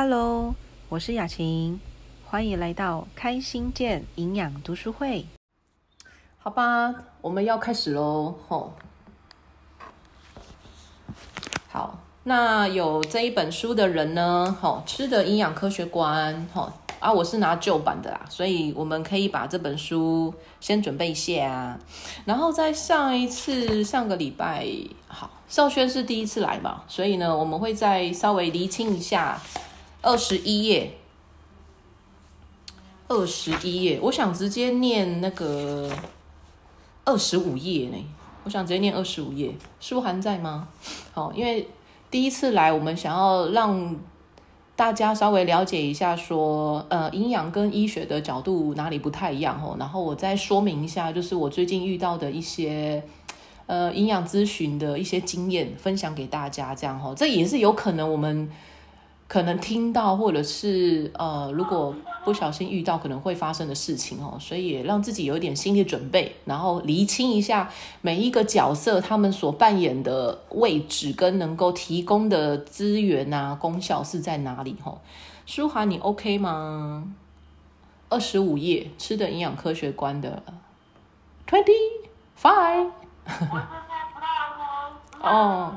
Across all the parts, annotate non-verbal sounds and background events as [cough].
Hello，我是雅琴，欢迎来到开心健营养读书会。好吧，我们要开始喽，吼。好，那有这一本书的人呢，吼，吃的营养科学观，吼啊，我是拿旧版的啦，所以我们可以把这本书先准备一下啊。然后在上一次上个礼拜，好，少轩是第一次来嘛，所以呢，我们会再稍微厘清一下二十一页，二十一页，我想直接念那个二十五页呢。我想直接念二十五页，书涵在吗？[laughs] 好，因为第一次来，我们想要让大家稍微了解一下，说呃，营养跟医学的角度哪里不太一样哦。然后我再说明一下，就是我最近遇到的一些呃营养咨询的一些经验，分享给大家，这样哦，这也是有可能我们。可能听到，或者是呃，如果不小心遇到，可能会发生的事情哦，所以也让自己有一点心理准备，然后厘清一下每一个角色他们所扮演的位置跟能够提供的资源啊功效是在哪里哈。舒华，你 OK 吗？二十五页，吃的营养科学观的 twenty five。[laughs] 哦。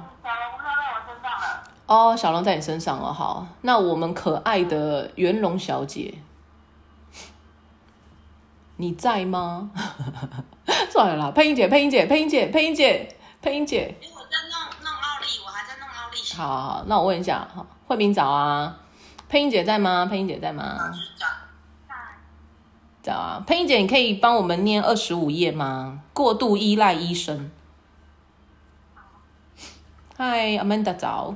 哦，小龙在你身上哦，好，那我们可爱的元龙小姐，你在吗？[laughs] 算了啦，配音姐，配音姐，配音姐，配音姐，配音姐。我在弄弄奥利，我还在弄奥利。好，好，那我问一下，哈，慧敏早啊，配音姐在吗？配音姐在吗？早。早啊，配音姐，你可以帮我们念二十五页吗？过度依赖医生。嗨，Amanda 早。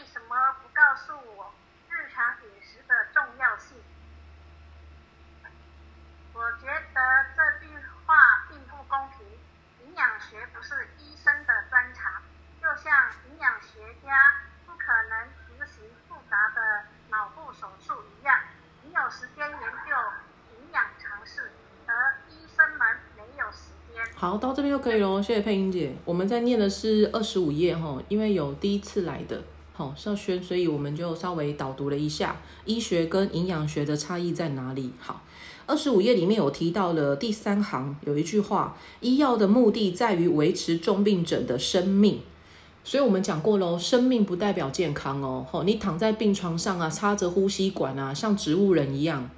为什么不告诉我日常饮食的重要性？我觉得这句话并不公平。营养学不是医生的专长，就像营养学家不可能执行复杂的脑部手术一样。你有时间研究营养常识，而医生们没有时间。好，到这边就可以喽。谢谢佩英姐，我们在念的是二十五页哈，因为有第一次来的。好少轩，所以我们就稍微导读了一下医学跟营养学的差异在哪里。好，二十五页里面有提到了第三行有一句话：医药的目的在于维持重病者的生命。所以我们讲过喽，生命不代表健康哦。吼，你躺在病床上啊，插着呼吸管啊，像植物人一样。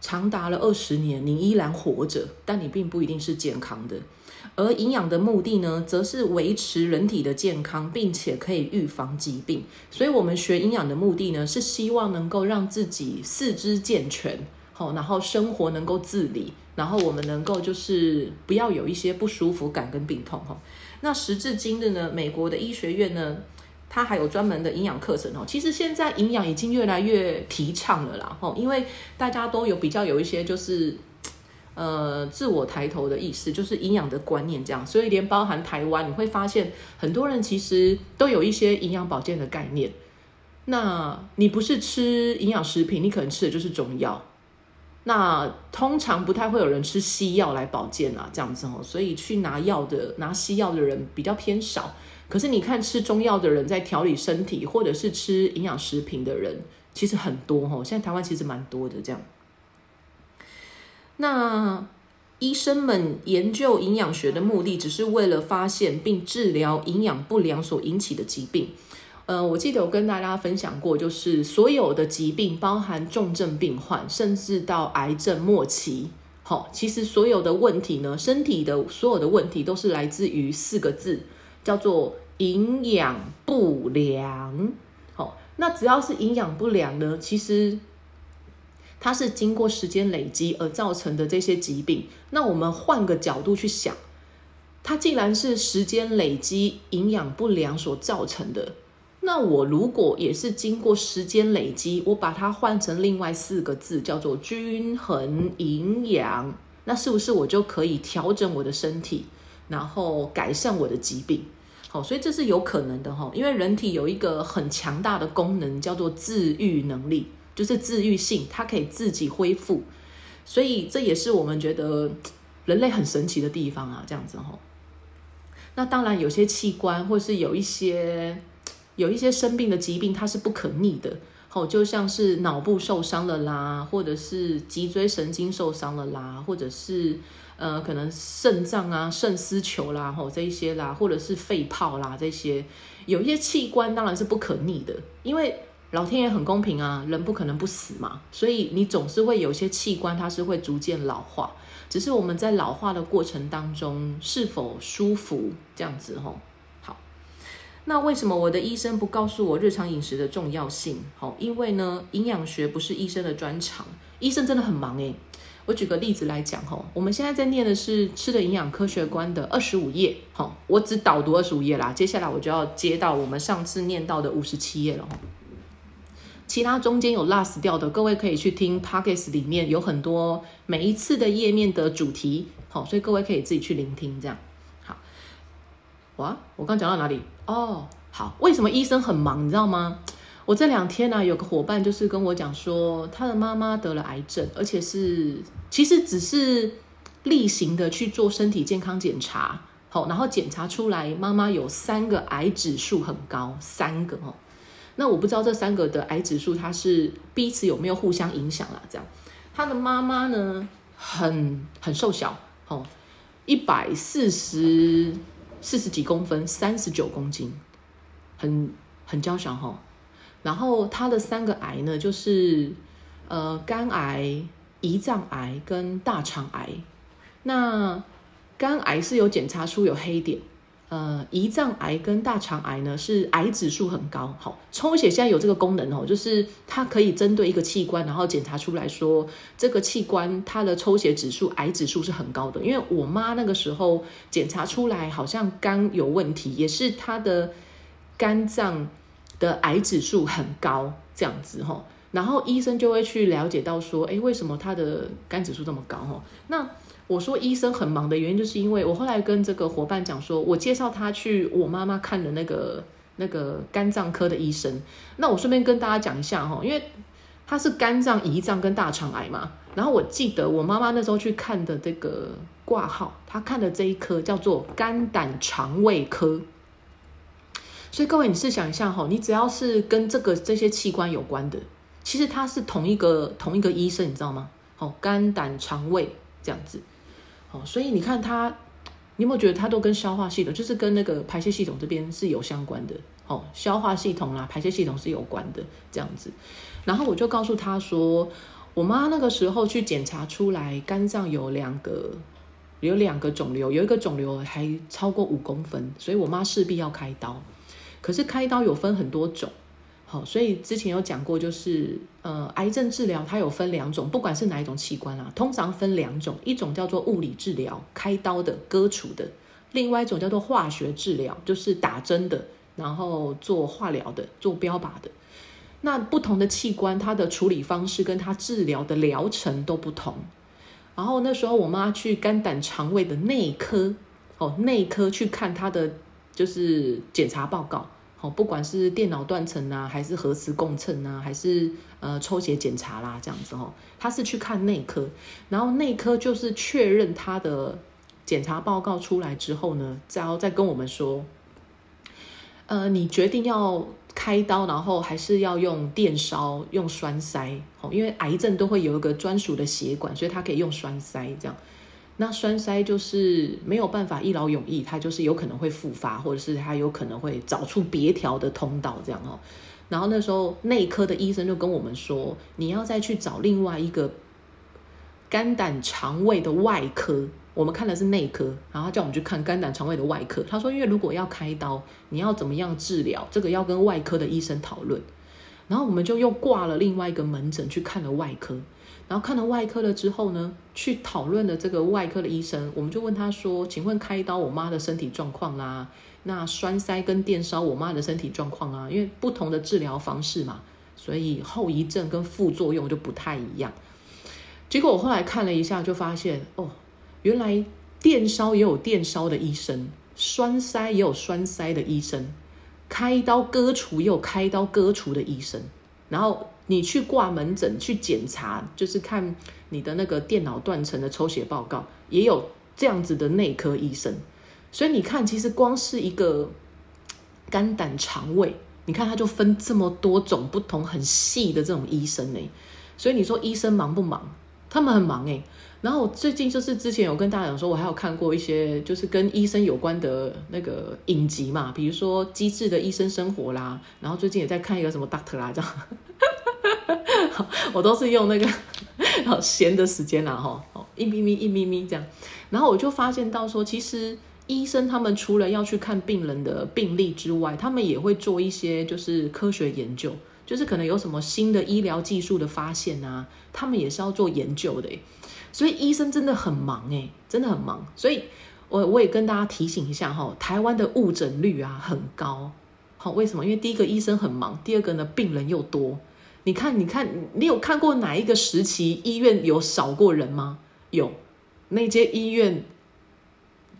长达了二十年，你依然活着，但你并不一定是健康的。而营养的目的呢，则是维持人体的健康，并且可以预防疾病。所以，我们学营养的目的呢，是希望能够让自己四肢健全，好，然后生活能够自理，然后我们能够就是不要有一些不舒服感跟病痛哈。那时至今日呢，美国的医学院呢，它还有专门的营养课程哦。其实现在营养已经越来越提倡了啦，吼，因为大家都有比较有一些就是。呃，自我抬头的意思就是营养的观念，这样，所以连包含台湾，你会发现很多人其实都有一些营养保健的概念。那你不是吃营养食品，你可能吃的就是中药。那通常不太会有人吃西药来保健啊，这样子哦，所以去拿药的、拿西药的人比较偏少。可是你看吃中药的人在调理身体，或者是吃营养食品的人，其实很多哦。现在台湾其实蛮多的这样。那医生们研究营养学的目的，只是为了发现并治疗营养不良所引起的疾病。呃，我记得我跟大家分享过，就是所有的疾病，包含重症病患，甚至到癌症末期，好，其实所有的问题呢，身体的所有的问题，都是来自于四个字，叫做营养不良。好，那只要是营养不良呢，其实。它是经过时间累积而造成的这些疾病。那我们换个角度去想，它既然是时间累积营养不良所造成的，那我如果也是经过时间累积，我把它换成另外四个字，叫做均衡营养，那是不是我就可以调整我的身体，然后改善我的疾病？好，所以这是有可能的哈，因为人体有一个很强大的功能，叫做自愈能力。就是治愈性，它可以自己恢复，所以这也是我们觉得人类很神奇的地方啊，这样子吼。那当然，有些器官或是有一些有一些生病的疾病，它是不可逆的，吼，就像是脑部受伤了啦，或者是脊椎神经受伤了啦，或者是呃，可能肾脏啊、肾丝球啦，吼这一些啦，或者是肺泡啦这些，有一些器官当然是不可逆的，因为。老天爷很公平啊，人不可能不死嘛，所以你总是会有些器官它是会逐渐老化，只是我们在老化的过程当中是否舒服这样子吼。好，那为什么我的医生不告诉我日常饮食的重要性？好，因为呢，营养学不是医生的专长，医生真的很忙诶。我举个例子来讲吼，我们现在在念的是《吃的营养科学观》的二十五页，好，我只导读二十五页啦，接下来我就要接到我们上次念到的五十七页了吼。其他中间有 last 掉的，各位可以去听 pockets 里面有很多每一次的页面的主题，好，所以各位可以自己去聆听。这样好，哇，我刚讲到哪里？哦，好，为什么医生很忙？你知道吗？我这两天呢，有个伙伴就是跟我讲说，他的妈妈得了癌症，而且是其实只是例行的去做身体健康检查，好，然后检查出来妈妈有三个癌指数很高，三个哦。那我不知道这三个的癌指数，它是彼此有没有互相影响啦？这样，他的妈妈呢，很很瘦小，哦，一百四十四十几公分，三十九公斤，很很娇小哈。然后他的三个癌呢，就是呃肝癌、胰脏癌跟大肠癌。那肝癌是有检查出有黑点。呃，胰脏癌跟大肠癌呢是癌指数很高。好，抽血现在有这个功能哦，就是它可以针对一个器官，然后检查出来说这个器官它的抽血指数癌指数是很高的。因为我妈那个时候检查出来好像肝有问题，也是她的肝脏的癌指数很高这样子哈。然后医生就会去了解到说，哎，为什么她的肝指数这么高哈？那我说医生很忙的原因，就是因为我后来跟这个伙伴讲说，我介绍他去我妈妈看的那个那个肝脏科的医生。那我顺便跟大家讲一下哈，因为他是肝脏、胰脏跟大肠癌嘛。然后我记得我妈妈那时候去看的这个挂号，他看的这一科叫做肝胆肠胃科。所以各位，你试想一下哈，你只要是跟这个这些器官有关的，其实他是同一个同一个医生，你知道吗？哦，肝胆肠胃这样子。哦，所以你看他，你有没有觉得他都跟消化系统，就是跟那个排泄系统这边是有相关的？哦，消化系统啦，排泄系统是有关的这样子。然后我就告诉他说，我妈那个时候去检查出来，肝脏有两个有两个肿瘤，有一个肿瘤还超过五公分，所以我妈势必要开刀。可是开刀有分很多种，好，所以之前有讲过，就是呃，癌症治疗它有分两种，不管是哪一种器官啦，通常分两种，一种叫做物理治疗，开刀的、割除的；另外一种叫做化学治疗，就是打针的，然后做化疗的、做标靶的。那不同的器官，它的处理方式跟它治疗的疗程都不同。然后那时候我妈去肝胆肠胃的内科，哦，内科去看她的就是检查报告，哦，不管是电脑断层啊，还是核磁共振啊，还是呃抽血检查啦，这样子哦，他是去看内科，然后内科就是确认他的检查报告出来之后呢，然后再跟我们说，呃，你决定要。开刀，然后还是要用电烧、用栓塞，哦，因为癌症都会有一个专属的血管，所以他可以用栓塞这样。那栓塞就是没有办法一劳永逸，它就是有可能会复发，或者是它有可能会找出别条的通道这样哦。然后那时候内科的医生就跟我们说，你要再去找另外一个肝胆肠胃的外科。我们看的是内科，然后他叫我们去看肝胆肠胃的外科。他说，因为如果要开刀，你要怎么样治疗，这个要跟外科的医生讨论。然后我们就又挂了另外一个门诊去看了外科。然后看了外科了之后呢，去讨论了这个外科的医生，我们就问他说：“请问开刀我妈的身体状况啦？那栓塞跟电烧我妈的身体状况啊？因为不同的治疗方式嘛，所以后遗症跟副作用就不太一样。”结果我后来看了一下，就发现哦。原来电烧也有电烧的医生，栓塞也有栓塞的医生，开刀割除也有开刀割除的医生。然后你去挂门诊去检查，就是看你的那个电脑断层的抽血报告，也有这样子的内科医生。所以你看，其实光是一个肝胆肠胃，你看他就分这么多种不同很细的这种医生呢。所以你说医生忙不忙？他们很忙诶。然后我最近就是之前有跟大家讲说，我还有看过一些就是跟医生有关的那个影集嘛，比如说《机智的医生生活》啦，然后最近也在看一个什么 Doctor 啦这样，我都是用那个好闲的时间啦哈，一咪咪一咪咪这样，然后我就发现到说，其实医生他们除了要去看病人的病历之外，他们也会做一些就是科学研究，就是可能有什么新的医疗技术的发现啊，他们也是要做研究的所以医生真的很忙诶，真的很忙。所以，我我也跟大家提醒一下哈，台湾的误诊率啊很高。好，为什么？因为第一个医生很忙，第二个呢病人又多。你看，你看，你有看过哪一个时期医院有少过人吗？有，那间医院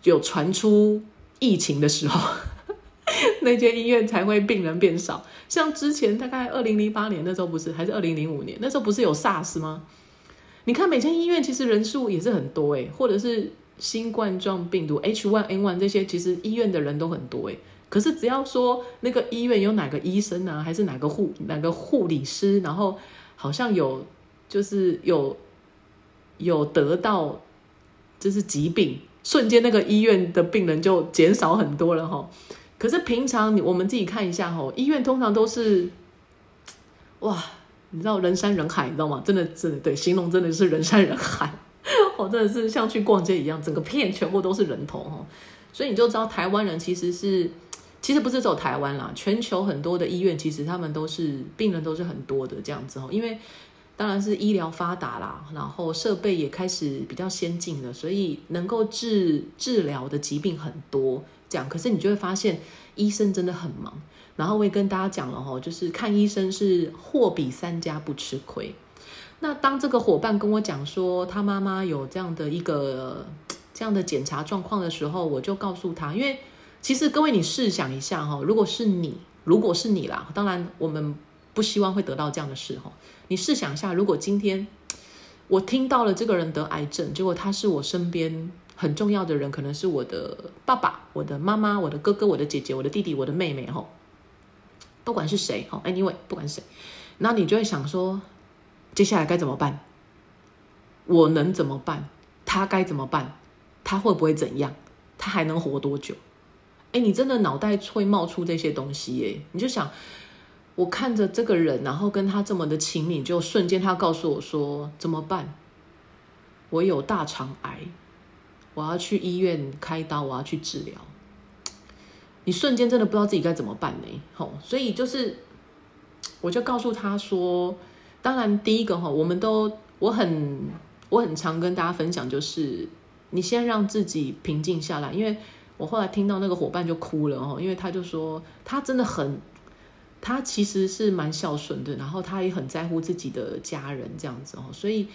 有传出疫情的时候，[laughs] 那间医院才会病人变少。像之前大概二零零八年那时候不是，还是二零零五年那时候不是有 SARS 吗？你看每间医院其实人数也是很多诶，或者是新冠状病毒 H1N1 这些，其实医院的人都很多诶。可是只要说那个医院有哪个医生啊，还是哪个护哪个护理师，然后好像有就是有有得到就是疾病，瞬间那个医院的病人就减少很多了哈。可是平常你我们自己看一下哈，医院通常都是哇。你知道人山人海，你知道吗？真的，真的对，形容真的是人山人海，我 [laughs] 真的是像去逛街一样，整个片全部都是人头哈。所以你就知道台湾人其实是，其实不是走台湾啦，全球很多的医院其实他们都是病人都是很多的这样子哦。因为当然是医疗发达啦，然后设备也开始比较先进了，所以能够治治疗的疾病很多。这样，可是你就会发现医生真的很忙。然后我也跟大家讲了哈，就是看医生是货比三家不吃亏。那当这个伙伴跟我讲说他妈妈有这样的一个这样的检查状况的时候，我就告诉他，因为其实各位你试想一下哈，如果是你，如果是你啦，当然我们不希望会得到这样的事哈。你试想一下，如果今天我听到了这个人得癌症，结果他是我身边很重要的人，可能是我的爸爸、我的妈妈、我的哥哥、我的姐姐、我的弟弟、我的妹妹哈。不管是谁，哦，anyway，不管谁，那你就会想说，接下来该怎么办？我能怎么办？他该怎么办？他会不会怎样？他还能活多久？哎，你真的脑袋会冒出这些东西，耶，你就想，我看着这个人，然后跟他这么的亲密，就瞬间他告诉我说怎么办？我有大肠癌，我要去医院开刀，我要去治疗。你瞬间真的不知道自己该怎么办呢？吼，所以就是，我就告诉他说，当然第一个哈，我们都我很我很常跟大家分享，就是你先让自己平静下来，因为我后来听到那个伙伴就哭了哦，因为他就说他真的很，他其实是蛮孝顺的，然后他也很在乎自己的家人这样子哦，所以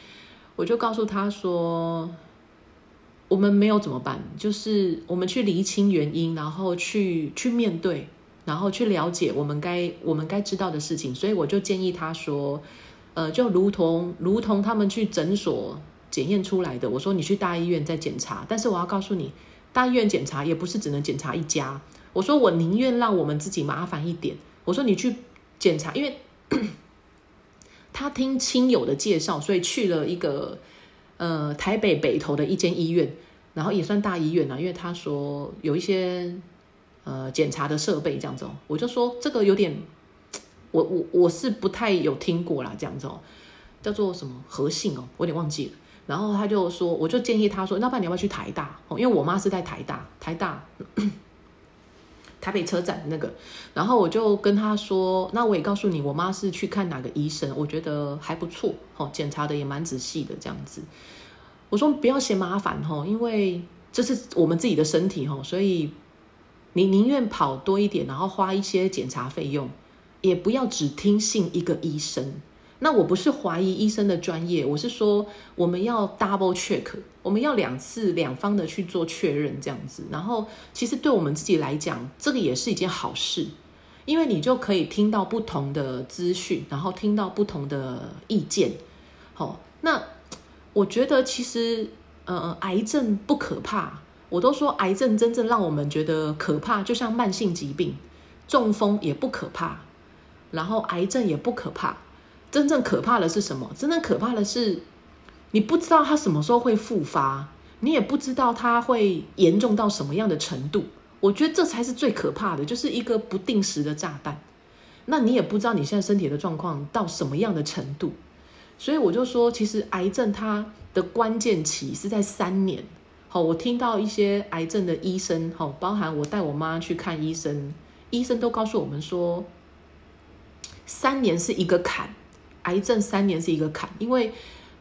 我就告诉他说。我们没有怎么办？就是我们去厘清原因，然后去去面对，然后去了解我们该我们该知道的事情。所以我就建议他说，呃，就如同如同他们去诊所检验出来的，我说你去大医院再检查。但是我要告诉你，大医院检查也不是只能检查一家。我说我宁愿让我们自己麻烦一点。我说你去检查，因为 [coughs] 他听亲友的介绍，所以去了一个。呃，台北北投的一间医院，然后也算大医院啊，因为他说有一些呃检查的设备这样子哦，我就说这个有点，我我我是不太有听过啦，这样子哦，叫做什么和信哦，我有点忘记了。然后他就说，我就建议他说，那不然你要不要去台大？因为我妈是在台大，台大。[coughs] 台北车站那个，然后我就跟他说，那我也告诉你，我妈是去看哪个医生，我觉得还不错，哦，检查的也蛮仔细的这样子。我说不要嫌麻烦哈，因为这是我们自己的身体哈，所以你宁愿跑多一点，然后花一些检查费用，也不要只听信一个医生。那我不是怀疑医生的专业，我是说我们要 double check，我们要两次两方的去做确认，这样子。然后其实对我们自己来讲，这个也是一件好事，因为你就可以听到不同的资讯，然后听到不同的意见。好，那我觉得其实呃，癌症不可怕，我都说癌症真正让我们觉得可怕，就像慢性疾病，中风也不可怕，然后癌症也不可怕。真正可怕的是什么？真正可怕的是，你不知道它什么时候会复发，你也不知道它会严重到什么样的程度。我觉得这才是最可怕的，就是一个不定时的炸弹。那你也不知道你现在身体的状况到什么样的程度。所以我就说，其实癌症它的关键期是在三年。好，我听到一些癌症的医生，好，包含我带我妈去看医生，医生都告诉我们说，三年是一个坎。癌症三年是一个坎，因为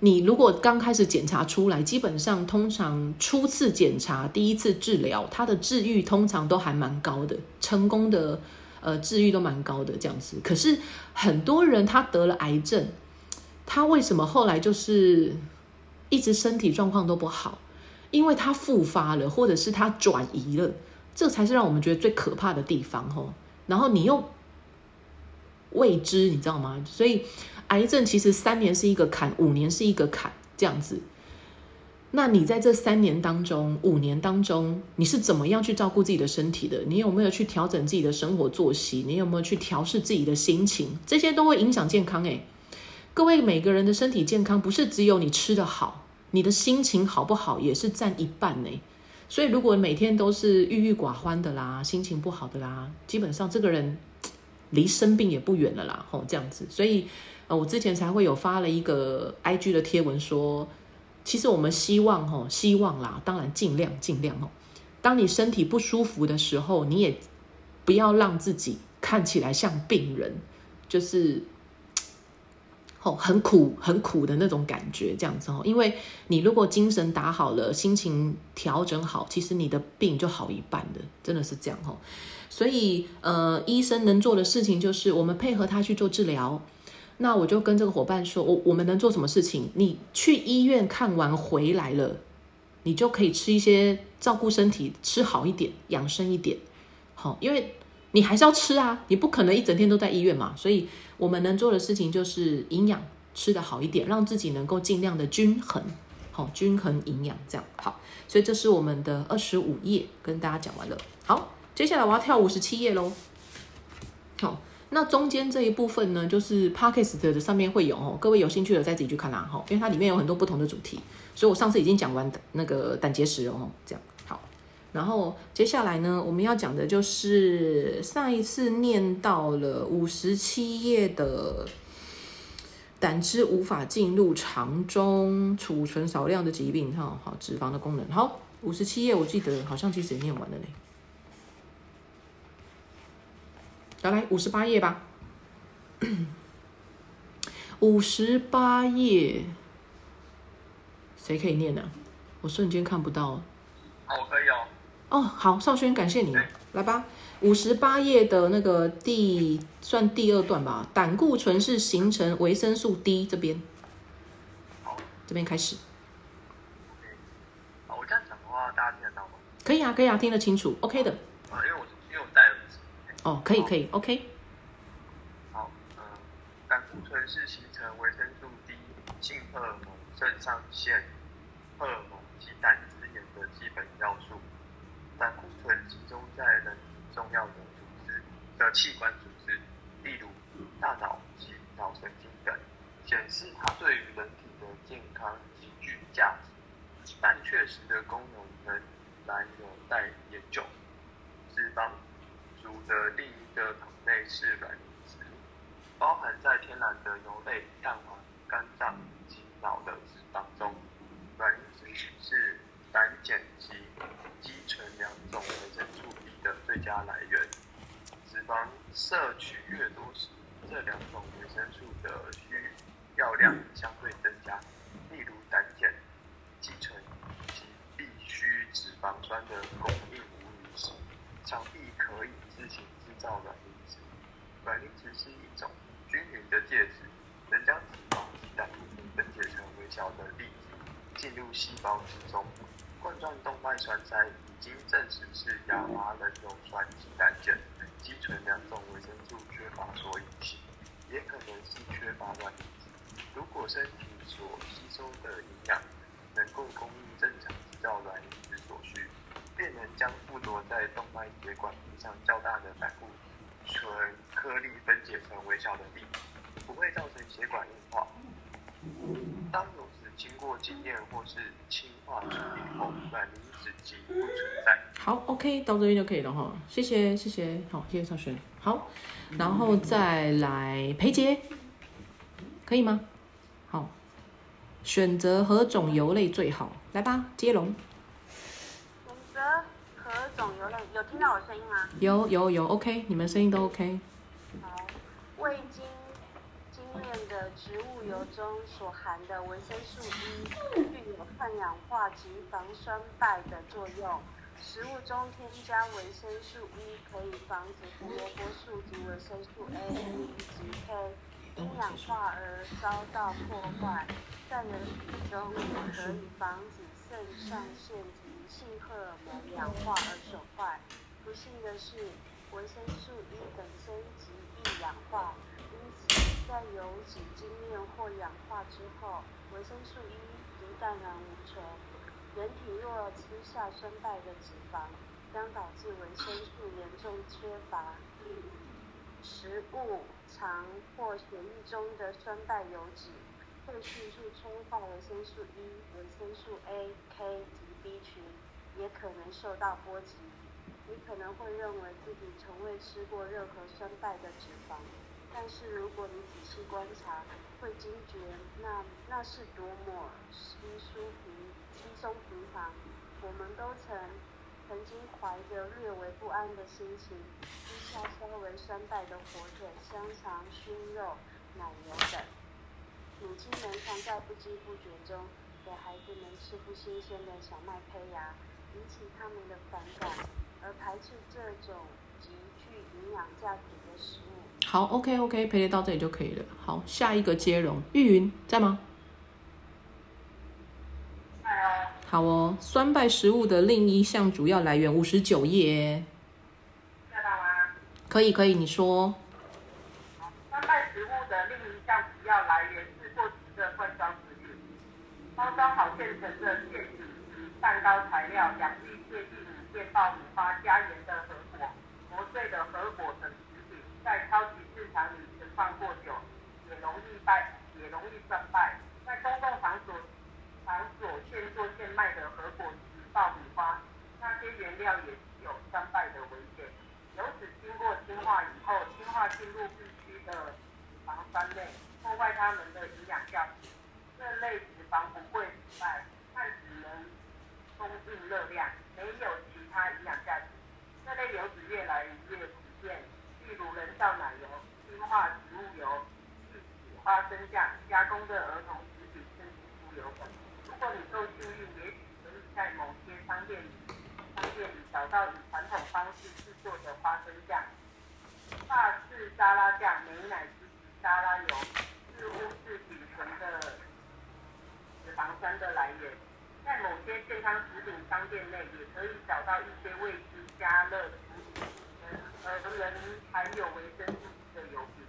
你如果刚开始检查出来，基本上通常初次检查、第一次治疗，它的治愈通常都还蛮高的，成功的呃治愈都蛮高的这样子。可是很多人他得了癌症，他为什么后来就是一直身体状况都不好？因为他复发了，或者是他转移了，这才是让我们觉得最可怕的地方吼。然后你又未知，你知道吗？所以。癌症其实三年是一个坎，五年是一个坎，这样子。那你在这三年当中、五年当中，你是怎么样去照顾自己的身体的？你有没有去调整自己的生活作息？你有没有去调试自己的心情？这些都会影响健康。诶，各位每个人的身体健康不是只有你吃的好，你的心情好不好也是占一半呢。所以如果每天都是郁郁寡欢的啦，心情不好的啦，基本上这个人离生病也不远了啦。吼，这样子，所以。呃，我之前才会有发了一个 I G 的贴文说，其实我们希望哈，希望啦，当然尽量尽量哦。当你身体不舒服的时候，你也不要让自己看起来像病人，就是哦很苦很苦的那种感觉这样子哦。因为你如果精神打好了，心情调整好，其实你的病就好一半的，真的是这样哦。所以呃，医生能做的事情就是我们配合他去做治疗。那我就跟这个伙伴说，我我们能做什么事情？你去医院看完回来了，你就可以吃一些照顾身体，吃好一点，养生一点，好，因为你还是要吃啊，你不可能一整天都在医院嘛。所以我们能做的事情就是营养吃的好一点，让自己能够尽量的均衡，好，均衡营养这样好。所以这是我们的二十五页，跟大家讲完了。好，接下来我要跳五十七页喽，好。那中间这一部分呢，就是 podcast 的上面会有哦，各位有兴趣的再自己去看啦哈，因为它里面有很多不同的主题，所以我上次已经讲完那个胆结石哦，这样好。然后接下来呢，我们要讲的就是上一次念到了五十七页的胆汁无法进入肠中，储存少量的疾病，哈，好，脂肪的功能。好，五十七页我记得好像其实也念完了嘞。要来五十八页吧，[coughs] 五十八页，谁可以念呢、我瞬间看不到。哦，可以哦。哦，好，少轩，感谢你，来吧。五十八页的那个第算第二段吧，胆固醇是形成维生素 D 这边，好，这边开始，好，我这样讲的话，大家听得到吗？可以啊，可以啊，听得清楚，OK 的。啊，因为我。哦，可以，可以，OK。好，嗯，胆固醇是形成维生素 D、性荷尔蒙、肾上腺荷尔蒙及胆汁盐的基本要素。胆固醇集中在人体重要的组织的器官组织，例如大脑及脑神经等，显示它对于人体的健康极具价值，但确实的功能仍然有待的另一个种类是卵磷脂，包含在天然的油类、蛋黄、肝脏及脑的脂肪中。卵磷脂是胆碱及肌醇两种维生素 B 的最佳来源。脂肪摄取越多时，这两种维生素的需要量相对增加。例如胆碱、肌醇及必需脂肪酸的供应无余时，肠壁可以自行制造卵磷脂。卵磷脂是一种均匀的介质，能将脂肪及胆固醇分解成微小的粒子，进入细胞之中。冠状动脉栓塞已经证实是亚麻仁油酸及胆碱、积存两种维生素缺乏所引起，也可能是缺乏卵磷脂。如果身体所吸收的营养能够供应正常制造卵磷脂所需，便能将附着在动脉血管壁上较大的胆固醇颗粒分解成微小的粒，不会造成血管硬化。当油脂经过精炼或是氢化处理后，卵磷脂即不存在。好，OK，到这边就可以了哈。谢谢，谢谢，好，谢谢少轩。好，然后再来裴杰，可以吗？好，选择何种油类最好？来吧，接龙。何种油类？有听到我声音吗？有有有，OK，你们声音都 OK。好，未经精炼的植物油中所含的维生素 E 具有抗氧化及防酸败的作用。食物中添加维生素 E 可以防止胡萝卜素及维生素 A、E 及 K 因氧化而遭到破坏，在人体中也可以防止肾上腺及性荷尔蒙氧化而损坏。不幸的是，维生素 E 本身极易氧化，因此在油脂精炼或氧化之后，维生素 E 如淡然无存。人体若吃下酸败的脂肪，将导致维生素严重缺乏。食物、肠或血液中的酸败油脂会迅速冲化维生素 E、维生素 A、K 及 B 群，也可能受到波及。你可能会认为自己从未吃过任何酸败的脂肪，但是如果你仔细观察，会惊觉那那是多么稀疏平稀松平常。我们都曾曾经怀着略微不安的心情，吃下稍微酸败的火腿、香肠、熏肉、奶油等。母亲们常在不知不觉中给孩子们吃不新鲜的小麦胚芽，引起他们的反感，而排斥这种极具营养价值的食物。好，OK OK，陪陪到这里就可以了。好，下一个接龙，玉云在吗？好哦，酸败食物的另一项主要来源，五十九页。看到吗？可以可以，你说。酸败食物的另一项主要来源是过期的罐装食品，包装好现成的馅饼及蛋糕材料，两粒芥蒂米面爆米花加盐的核果、磨碎的核果等食品，在超级市场里存放过久，也容易败，也容易酸败。在公共场所场所现做现卖的核果及爆米花，那些原料也具有酸败的危险。油脂经过氢化以后，氢化进入必需的脂肪酸内，破坏它们的营养价值。这类脂肪不会腐败，但只能供应热量，没有其他营养价值。这类油脂越来越普遍，例如人造奶油、氢化植物油、气体花生酱、加工的儿童食品，甚至猪油等。如果你够幸运，也许可以在某些商店里商店里找到以传统方式制作的花生酱。法式沙拉酱、美乃滋沙拉油似乎是仅存的脂肪酸的来源。在某些健康食品商店内，也可以找到一些未经加热食品而仍含有维生素的油品。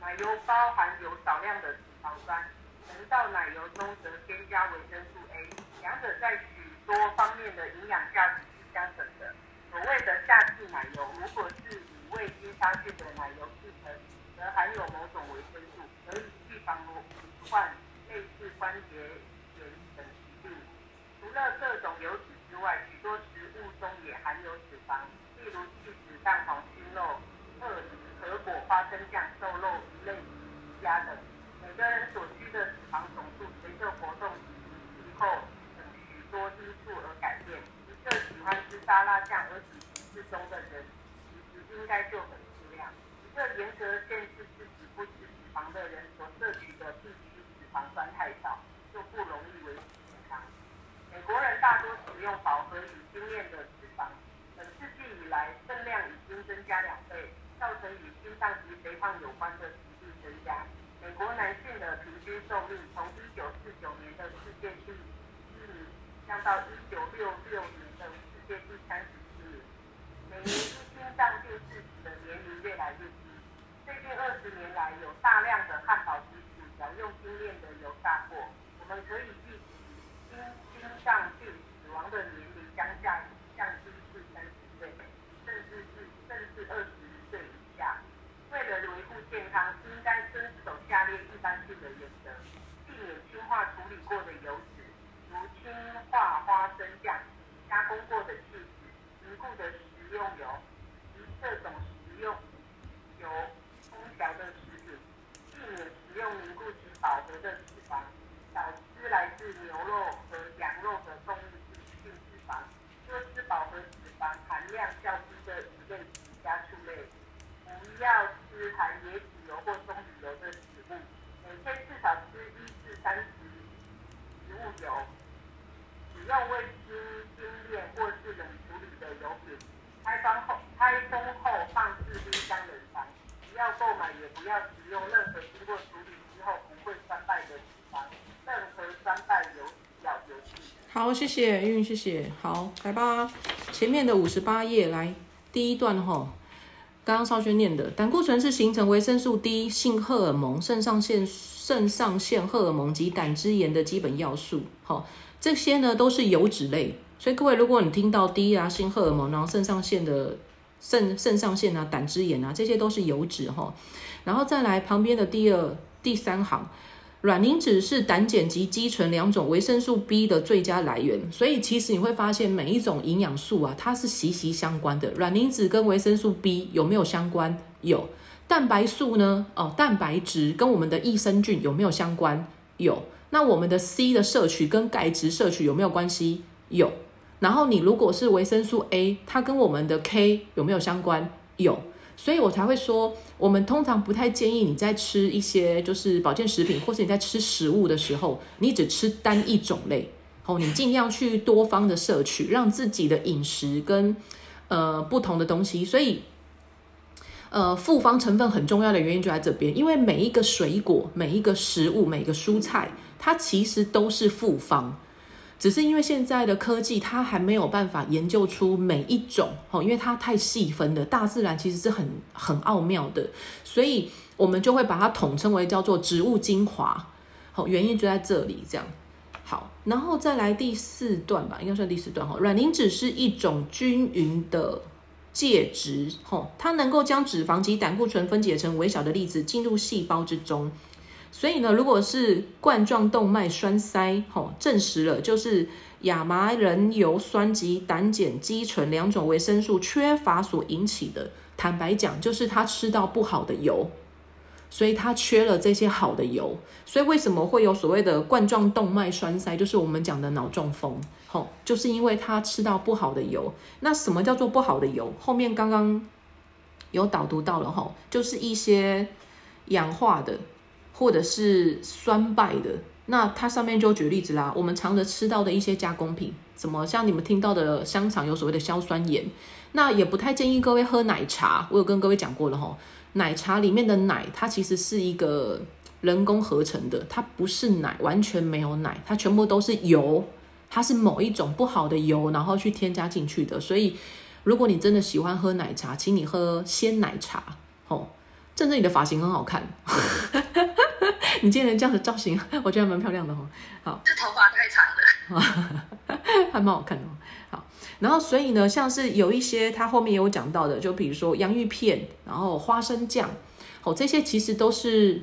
奶油包含有少量的脂肪酸，人造奶油中则添加维生素 A，两者在许多方面的营养价值是相等的。所谓的夏季奶油，如果是以未经杀菌的奶油制成，则含有某种维生素，可以预防罹患关节炎等疾病。除了各种油脂之外，许多食物中也含有脂肪，例如气质蛋黄熏肉、鳄鱼、核果、花生酱、瘦肉、鱼类、鱼虾等。每个人所需的脂肪总数随着活动、气候等许多因素而改变。一个喜欢吃沙拉酱而体型适中的人，其实应该就很适量。一个严格限制自己不吃脂肪的人所摄取的必需脂肪酸太少，就不容易维持健康。美国人大多使用饱和与精炼的脂肪，本世纪以来分量已经增加两倍，造成与心脏及肥胖有关的疾病增加。美国男性的平均寿命从1949年的世界第四名降到1966年的世界第三十七名。每年因心脏病致死的年龄越来越低。最近二十年来，有大量的汉堡食品采用精炼的油炸过。我们可以，心脏病死亡的年龄将降降低至三十岁，甚至是甚至二十岁以下。为了维护健康，应该遵守下列一般性的原则：避免氢化处理过的油脂，如氢化花生酱、加工过的气体、凝固的食用油及各种食用油烹调的食品，避免食用凝固及饱和的脂肪，少吃来自牛肉和羊肉的动物性脂肪，多吃饱和脂肪含量较低的鱼类及家畜类。不要吃含椰子油或棕榈油的食物，每天至少吃一至三十植物油。使用未经精炼或是冷处理的油品，开封后开封后放置冰箱冷藏。不要购买，也不要食用任何经过处理之后不会酸败的脂肪，任何酸败油脂要丢弃。好，谢谢韵，谢谢。好，来吧，前面的五十八页来第一段哈，刚刚少轩念的，胆固醇是形成维生素 D、性荷尔蒙、肾上腺、肾上腺荷尔蒙及胆汁盐的基本要素。好，这些呢都是油脂类，所以各位，如果你听到 D 啊、性荷尔蒙，然后肾上腺的肾肾上腺啊、胆汁盐啊，这些都是油脂哈。然后再来旁边的第二、第三行。卵磷脂是胆碱及肌醇两种维生素 B 的最佳来源，所以其实你会发现每一种营养素啊，它是息息相关的。卵磷脂跟维生素 B 有没有相关？有。蛋白素呢？哦，蛋白质跟我们的益生菌有没有相关？有。那我们的 C 的摄取跟钙质摄取有没有关系？有。然后你如果是维生素 A，它跟我们的 K 有没有相关？有。所以我才会说，我们通常不太建议你在吃一些就是保健食品，或是你在吃食物的时候，你只吃单一种类。哦，你尽量去多方的摄取，让自己的饮食跟呃不同的东西。所以，呃，复方成分很重要的原因就在这边，因为每一个水果、每一个食物、每个蔬菜，它其实都是复方。只是因为现在的科技，它还没有办法研究出每一种哦，因为它太细分了。大自然其实是很很奥妙的，所以我们就会把它统称为叫做植物精华。好，原因就在这里。这样好，然后再来第四段吧，应该算第四段哈。卵磷脂是一种均匀的介质，吼，它能够将脂肪及胆固醇分解成微小的粒子进入细胞之中。所以呢，如果是冠状动脉栓塞，吼，证实了就是亚麻仁油酸及胆碱基醇两种维生素缺乏所引起的。坦白讲，就是他吃到不好的油，所以他缺了这些好的油。所以为什么会有所谓的冠状动脉栓塞，就是我们讲的脑中风？吼，就是因为他吃到不好的油。那什么叫做不好的油？后面刚刚有导读到了吼，就是一些氧化的或者是酸败的。那它上面就举例子啦，我们常着吃到的一些加工品，什么像你们听到的香肠有所谓的硝酸盐，那也不太建议各位喝奶茶。我有跟各位讲过了吼，奶茶里面的奶它其实是一个人工合成的，它不是奶，完全没有奶，它全部都是油，它是某一种不好的油，然后去添加进去的。所以如果你真的喜欢喝奶茶，请你喝鲜奶茶。吼，正正你的发型很好看。[laughs] 你今天这样的造型，我觉得蛮漂亮的哦。好，这头发太长了，[laughs] 还蛮好看的。好，然后所以呢，像是有一些他后面也有讲到的，就比如说洋芋片，然后花生酱，哦，这些其实都是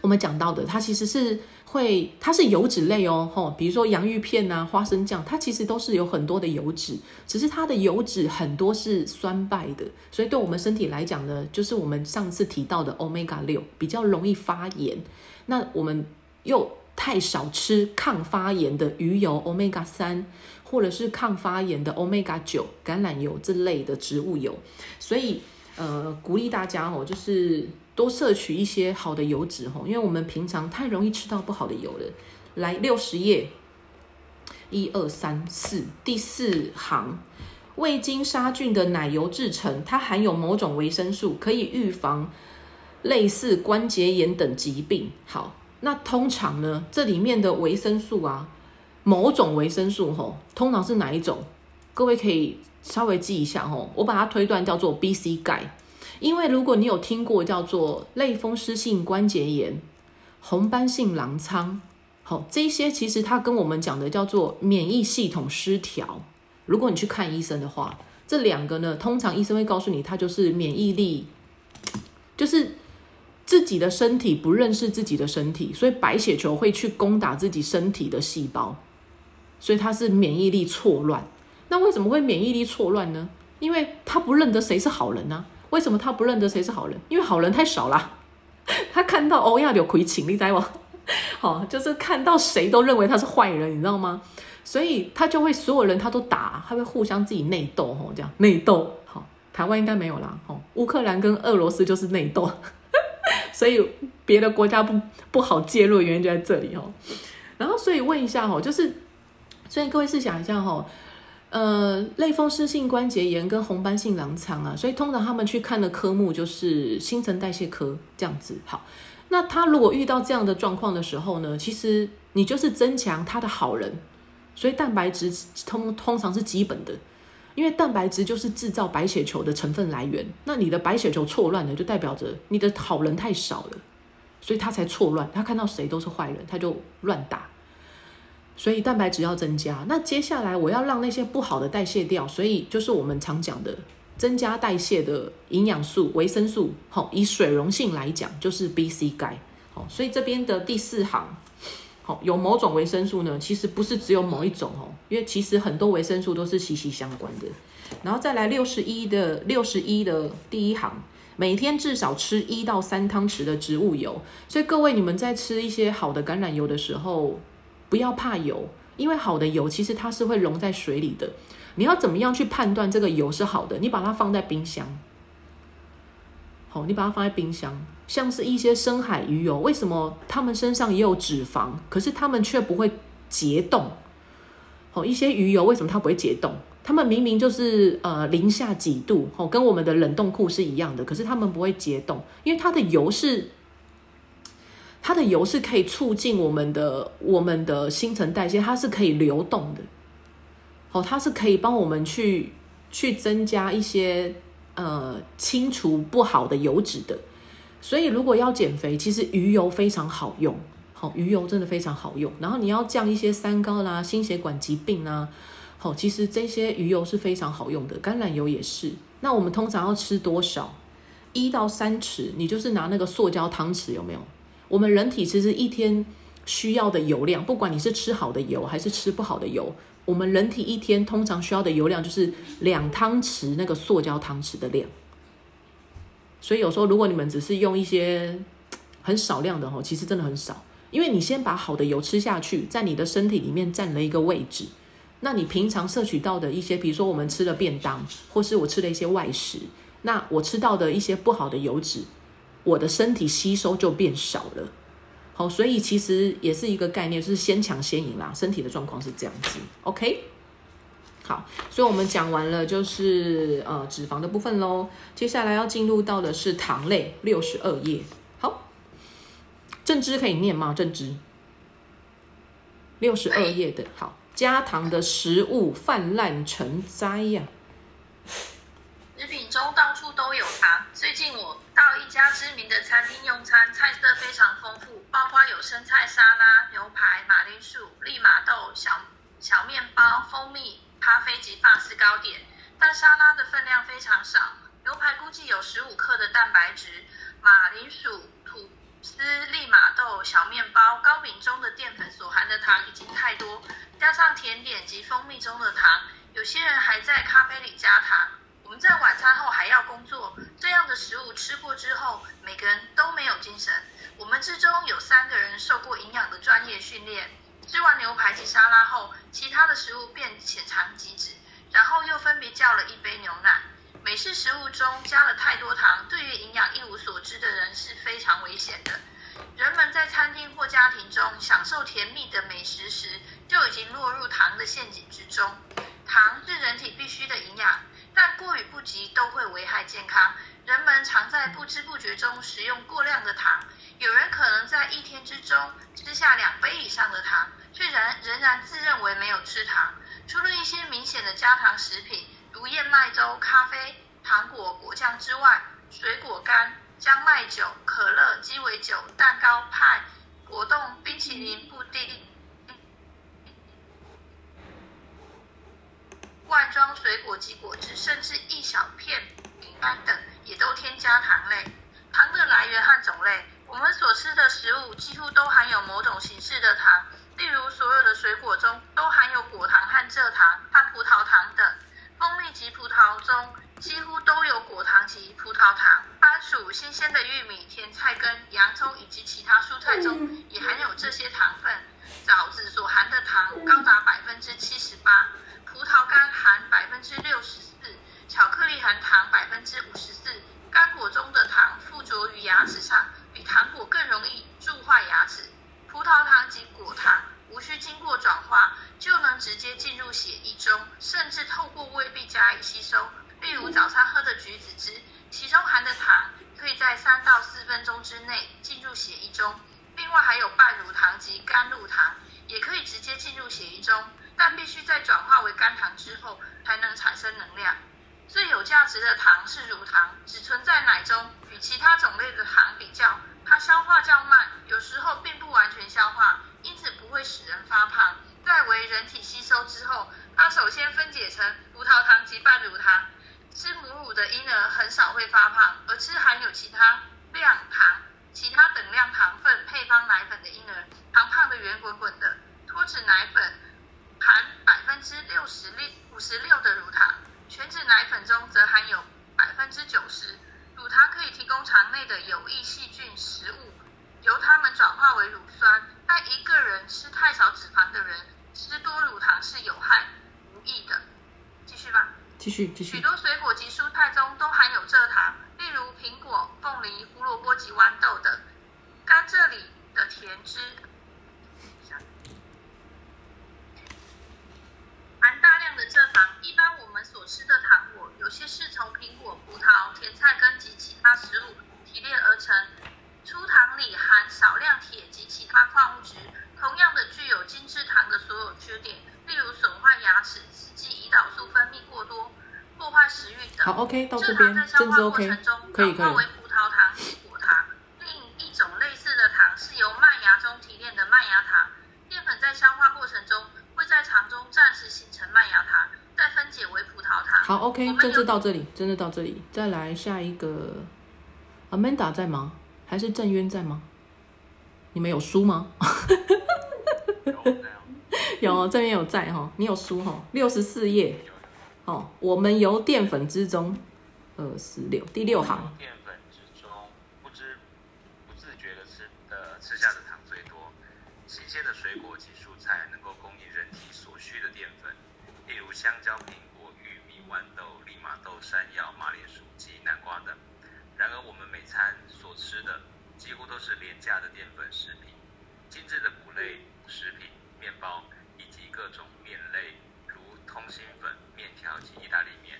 我们讲到的，它其实是。会，它是油脂类哦，吼，比如说洋芋片啊、花生酱，它其实都是有很多的油脂，只是它的油脂很多是酸败的，所以对我们身体来讲呢，就是我们上次提到的 omega 六比较容易发炎。那我们又太少吃抗发炎的鱼油 omega 三，或者是抗发炎的 omega 九橄榄油这类的植物油，所以呃，鼓励大家哦，就是。多摄取一些好的油脂吼，因为我们平常太容易吃到不好的油了。来六十页，一二三四，第四行，未经杀菌的奶油制成，它含有某种维生素，可以预防类似关节炎等疾病。好，那通常呢，这里面的维生素啊，某种维生素吼，通常是哪一种？各位可以稍微记一下吼，我把它推断叫做 B、C 钙。因为如果你有听过叫做类风湿性关节炎、红斑性狼疮，好，这些其实它跟我们讲的叫做免疫系统失调。如果你去看医生的话，这两个呢，通常医生会告诉你，它就是免疫力，就是自己的身体不认识自己的身体，所以白血球会去攻打自己身体的细胞，所以它是免疫力错乱。那为什么会免疫力错乱呢？因为他不认得谁是好人呢？为什么他不认得谁是好人？因为好人太少了。[laughs] 他看到欧亚柳葵请你在吗？好，[laughs] 就是看到谁都认为他是坏人，你知道吗？所以他就会所有人他都打，他会互相自己内斗，吼，这样内斗。好，台湾应该没有啦，吼，乌克兰跟俄罗斯就是内斗，[laughs] 所以别的国家不不好介入，原因就在这里，吼。然后，所以问一下，吼，就是，所以各位试想一下，吼。呃，类风湿性关节炎跟红斑性狼疮啊，所以通常他们去看的科目就是新陈代谢科这样子。好，那他如果遇到这样的状况的时候呢，其实你就是增强他的好人，所以蛋白质通通常是基本的，因为蛋白质就是制造白血球的成分来源。那你的白血球错乱了，就代表着你的好人太少了，所以他才错乱。他看到谁都是坏人，他就乱打。所以蛋白质要增加，那接下来我要让那些不好的代谢掉，所以就是我们常讲的增加代谢的营养素、维生素。好，以水溶性来讲，就是 B、C、钙。好，所以这边的第四行，好，有某种维生素呢，其实不是只有某一种哦，因为其实很多维生素都是息息相关的。然后再来六十一的六十一的第一行，每天至少吃一到三汤匙的植物油。所以各位你们在吃一些好的橄榄油的时候。不要怕油，因为好的油其实它是会溶在水里的。你要怎么样去判断这个油是好的？你把它放在冰箱，好，你把它放在冰箱。像是一些深海鱼油，为什么它们身上也有脂肪，可是它们却不会结冻？好，一些鱼油为什么它不会结冻？它们明明就是呃零下几度，哦，跟我们的冷冻库是一样的，可是它们不会结冻，因为它的油是。它的油是可以促进我们的我们的新陈代谢，它是可以流动的，哦，它是可以帮我们去去增加一些呃清除不好的油脂的。所以如果要减肥，其实鱼油非常好用，好，鱼油真的非常好用。然后你要降一些三高啦、心血管疾病啊，好，其实这些鱼油是非常好用的，橄榄油也是。那我们通常要吃多少？一到三匙，你就是拿那个塑胶汤匙，有没有？我们人体其实一天需要的油量，不管你是吃好的油还是吃不好的油，我们人体一天通常需要的油量就是两汤匙那个塑胶汤匙的量。所以有时候如果你们只是用一些很少量的哦，其实真的很少，因为你先把好的油吃下去，在你的身体里面占了一个位置。那你平常摄取到的一些，比如说我们吃了便当，或是我吃了一些外食，那我吃到的一些不好的油脂，我的身体吸收就变少了。好，所以其实也是一个概念，就是先抢先赢啦。身体的状况是这样子，OK。好，所以我们讲完了就是呃脂肪的部分喽。接下来要进入到的是糖类，六十二页。好，正知可以念吗？正知，六十二页的好。加糖的食物泛滥成灾呀！食品中到处都有糖。最近我到一家知名的餐厅用餐，菜色非常丰富，包括有生菜沙拉、牛排、马铃薯、利马豆、小小面包、蜂蜜、咖啡及法式糕点。但沙拉的分量非常少，牛排估计有十五克的蛋白质，马铃薯、吐。司利马豆、小面包、糕饼中的淀粉所含的糖已经太多，加上甜点及蜂蜜中的糖，有些人还在咖啡里加糖。我们在晚餐后还要工作，这样的食物吃过之后，每个人都没有精神。我们之中有三个人受过营养的专业训练，吃完牛排及沙拉后，其他的食物便浅尝即止，然后又分别叫了一杯牛奶。美式食物中加了太多糖，对于营养一无所知的人是非常危险的。人们在餐厅或家庭中享受甜蜜的美食时，就已经落入糖的陷阱之中。糖是人体必需的营养，但过与不及都会危害健康。人们常在不知不觉中食用过量的糖，有人可能在一天之中吃下两杯以上的糖，却仍仍然自认为没有吃糖。除了一些明显的加糖食品。如燕麦粥、咖啡、糖果、果酱之外，水果干、姜麦酒、可乐、鸡尾酒、蛋糕、派、果冻、冰淇淋、布丁、罐装水果及果汁，甚至一小片饼干等，也都添加糖类。糖的来源和种类，我们所吃的食物几乎都含有某种形式的糖，例如所有的水果中都含有果糖和蔗糖和葡萄糖等。蜂蜜及葡萄中几乎都有果糖及葡萄糖，番薯、新鲜的玉米、甜菜根、洋葱以及其他蔬菜中也含有这些糖分。枣子所含的糖高达百分之七十八，葡萄干之六十四，巧克力含糖百分之五十四。干果中的糖附着于牙齿上，比糖果更容易蛀坏牙齿。葡萄糖及果糖。无需经过转化，就能直接进入血液中，甚至透过胃壁加以吸收。例如早餐喝的橘子汁，其中含的糖可以在三到四分钟之内进入血液中。另外还有半乳糖及甘露糖，也可以直接进入血液中，但必须在转化为甘糖之后才能产生能量。最有价值的糖是乳糖，只存在奶中，与其他种类的糖比较，它消化较慢，有时候并不完全消化。因此不会使人发胖，在为人体吸收之后，它首先分解成葡萄糖及半乳糖。吃母乳的婴儿很少会发胖，而吃含有其他量糖、其他等量糖分配方奶粉的婴儿，胖胖的圆滚滚的。脱脂奶粉含百分之六十六五十六的乳糖，全脂奶粉中则含有百分之九十。乳糖可以提供肠内的有益细菌食物。由它们转化为乳酸，但一个人吃太少脂肪的人吃多乳糖是有害无益的。继续吧。继续继续。许多水果及蔬菜中都含有蔗糖，例如苹果、凤梨、胡萝卜及豌豆等。甘蔗里的甜汁含大量的蔗糖。一般我们所吃的糖果，有些是从苹果、葡萄、甜菜根及其他食物提炼而成。粗糖里含少量铁及其他矿物质，同样的具有精制糖的所有缺点，例如损坏牙齿、刺激胰岛素分泌过多、破坏食欲等。好，OK，到这边，真的 OK，可以可以。为葡萄糖果糖。另一种类似的糖是由麦芽中提炼的麦芽糖。淀粉在消化过程中 [laughs] 会在肠中暂时形成麦芽糖，再分解为葡萄糖。好，OK，真的到这里，真的到这里。再来下一个，Amanda 在吗？还是郑渊在吗？你们有书吗？有这样，有这边有在哈，你有书哈，六十四页哦。我们由淀粉之中，二十六第六行，淀粉之中，不知不自觉的吃的吃下的糖最多。新鲜的水果及蔬菜能够供应人体所需的淀粉，例如香蕉、苹果、玉米、豌豆、利马豆、山药、马铃薯及南瓜等。然而，我们每餐所吃的是廉价的淀粉食品，精致的谷类食品、面包以及各种面类，如通心粉、面条及意大利面、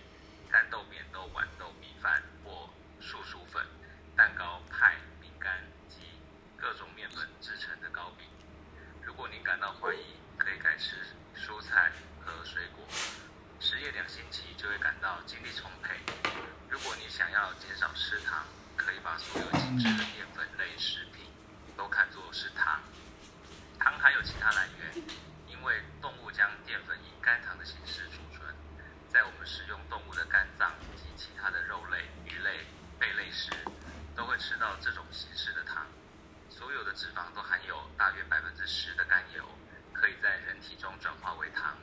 干豆、扁豆、豌豆、米饭或素薯粉、蛋糕、派、饼干及各种面粉制成的糕饼。如果您感到怀疑，可以改吃蔬菜和水果，十夜两星期就会感到精力充沛。如果你想要减少吃糖，把所有精致的淀粉类食品都看作是糖。糖还有其他来源，因为动物将淀粉以甘糖的形式储存，在我们食用动物的肝脏及其他的肉类、鱼类、贝类时，都会吃到这种形式的糖。所有的脂肪都含有大约百分之十的甘油，可以在人体中转化为糖。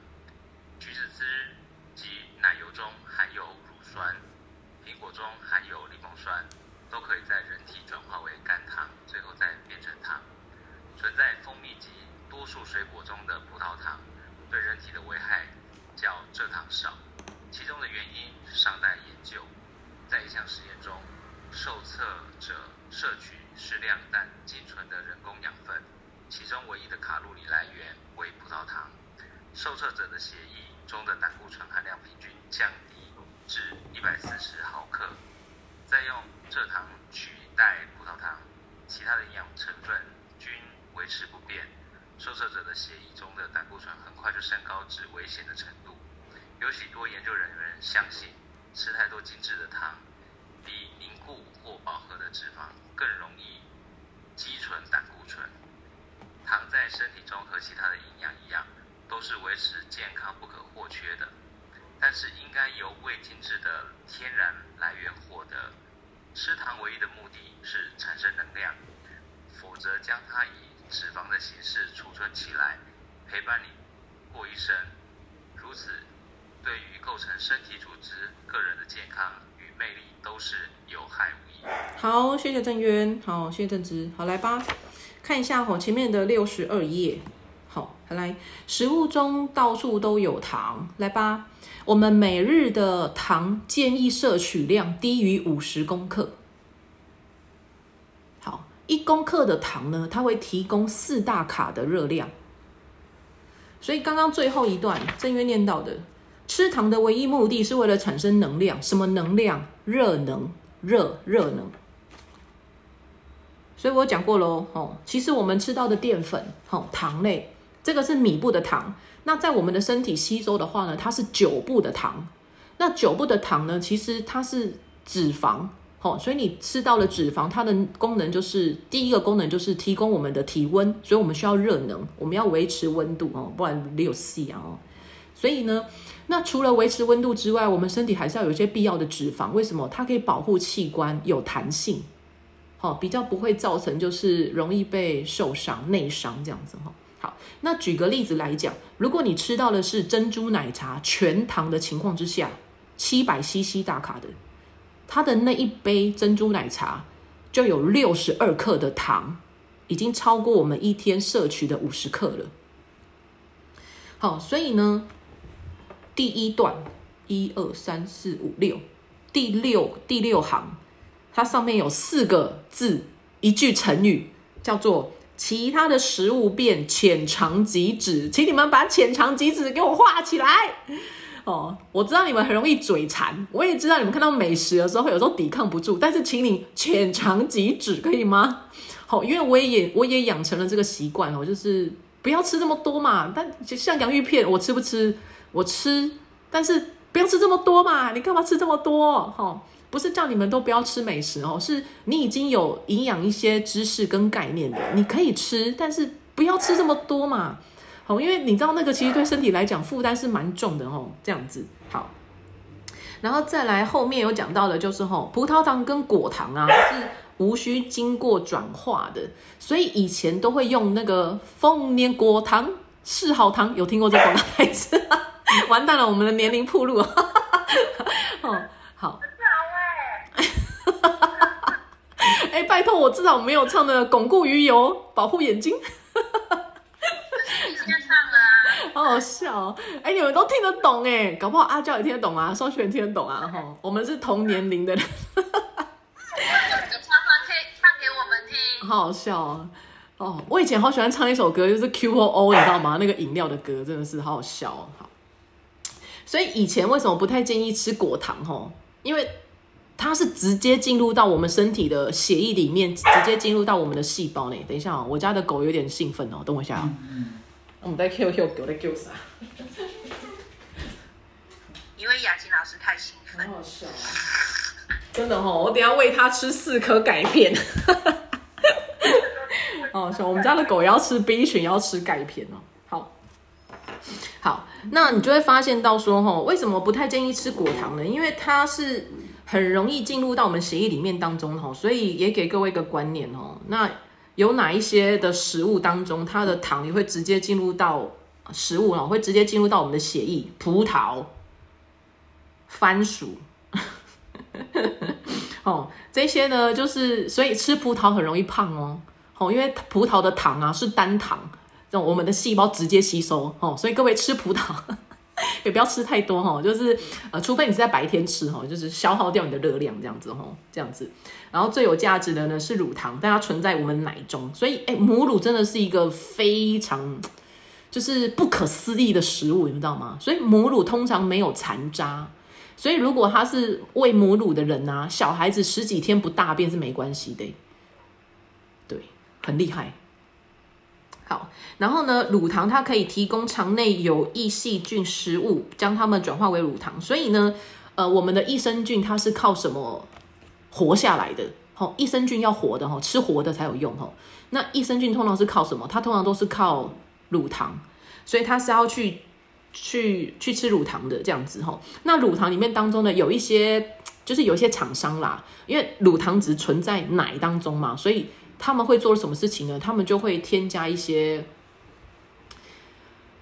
橘子汁及奶油中含有乳酸，苹果中含有柠檬酸，都可以在人体转化为甘糖，最后再变成糖。存在蜂蜜及多数水果中的葡萄糖，对人体的危害较蔗糖少，其中的原因尚待研究。在一项实验中，受测者摄取适量但仅存的人工养分，其中唯一的卡路里来源为葡萄糖。受测者的血液中的胆固醇含量平均降低至一百四十毫克，再用蔗糖取代葡萄糖，其他的营养成分均维持不变。受测者的血液中的胆固醇很快就升高至危险的程度。有许多研究人员相信，吃太多精致的糖，比凝固或饱和的脂肪更容易积存胆固醇。糖在身体中和其他的营养一样，都是维持健康不可或缺的，但是应该由未精制的天然来源获得。吃糖唯一的目的是产生能量，否则将它以脂肪的形式储存起来，陪伴你过一生。如此，对于构成身体组织、个人的健康与魅力都是有害无益。好，谢谢郑渊，好，谢谢郑芝，好来吧，看一下哈前面的六十二页，好，来，食物中到处都有糖，来吧，我们每日的糖建议摄取量低于五十公克。好，一公克的糖呢，它会提供四大卡的热量。所以刚刚最后一段正月念到的，吃糖的唯一目的是为了产生能量，什么能量？热能，热热能。所以我讲过喽，哦，其实我们吃到的淀粉，哦，糖类，这个是米部的糖。那在我们的身体吸收的话呢，它是九步的糖。那九步的糖呢，其实它是脂肪，哦，所以你吃到了脂肪，它的功能就是第一个功能就是提供我们的体温，所以我们需要热能，我们要维持温度哦，不然没有气啊哦。所以呢，那除了维持温度之外，我们身体还是要有一些必要的脂肪。为什么？它可以保护器官有弹性，好、比较不会造成就是容易被受伤、内伤这样子哈。那举个例子来讲，如果你吃到的是珍珠奶茶全糖的情况之下，七百 CC 大卡的，它的那一杯珍珠奶茶就有六十二克的糖，已经超过我们一天摄取的五十克了。好，所以呢，第一段一二三四五六，第六第六行，它上面有四个字，一句成语叫做“其他的食物变浅尝即止”，请你们把“浅尝即止”给我画起来。哦，我知道你们很容易嘴馋，我也知道你们看到美食的时候会有时候抵抗不住，但是请你浅尝即止，可以吗？好，因为我也我也养成了这个习惯哦，就是不要吃这么多嘛。但就像洋芋片，我吃不吃？我吃，但是不要吃这么多嘛。你干嘛吃这么多？哈、不是叫你们都不要吃美食哦，是你已经有营养一些知识跟概念的，你可以吃，但是不要吃这么多嘛。好，因为你知道那个其实对身体来讲负担是蛮重的哦，这样子好。然后再来后面有讲到的就是吼，葡萄糖跟果糖啊是无需经过转化的，所以以前都会用那个丰年果糖、世好糖，有听过这广告牌子？完蛋了，我们的年龄铺路。[laughs] 哦，好，[laughs] 哎，拜托我至少没有唱的巩固鱼油，保护眼睛。你先唱了啊！好好笑哦！哎，你们都听得懂哎，搞不好阿娇也听得懂啊，双雪也听得懂啊，哈，我们是同年龄的人，你唱唱可以唱给我们听。好好笑哦。哦，我以前好喜欢唱一首歌，就是 Q O O，你知道吗？那个饮料的歌真的是好好笑哦。好，所以以前为什么不太建议吃果糖？吼，因为它是直接进入到我们身体的血液里面，直接进入到我们的细胞内。等一下哦，我家的狗有点兴奋哦，等我一下啊。我们在 Q Q 狗在 Q 啥？因为雅琴老师太兴奋。好笑啊！真的哦，我等一下喂它吃四颗钙片。[laughs] 哦，笑我们家的狗也要吃 B 群，也要吃钙片哦。好，好，那你就会发现到说，哈，为什么不太建议吃果糖呢？因为它是很容易进入到我们血液里面当中，哈，所以也给各位一个观念哦。那有哪一些的食物当中，它的糖也会直接进入到食物哦，会直接进入到我们的血液？葡萄、番薯，[laughs] 哦，这些呢，就是所以吃葡萄很容易胖哦。哦，因为葡萄的糖啊是单糖，让我们的细胞直接吸收哦，所以各位吃葡萄 [laughs] 也不要吃太多哈，就是呃，除非你是在白天吃哈，就是消耗掉你的热量这样子哈，这样子。然后最有价值的呢是乳糖，但它存在我们奶中，所以哎，母乳真的是一个非常就是不可思议的食物，你知道吗？所以母乳通常没有残渣，所以如果他是喂母乳的人呐，小孩子十几天不大便是没关系的。对很厉害，好，然后呢，乳糖它可以提供肠内有益细菌食物，将它们转化为乳糖。所以呢，呃，我们的益生菌它是靠什么活下来的？好，益生菌要活的哈，吃活的才有用哈。那益生菌通常是靠什么？它通常都是靠乳糖，所以它是要去去去吃乳糖的这样子哈。那乳糖里面当中呢，有一些就是有一些厂商啦，因为乳糖只存在奶当中嘛，所以。他们会做什么事情呢？他们就会添加一些，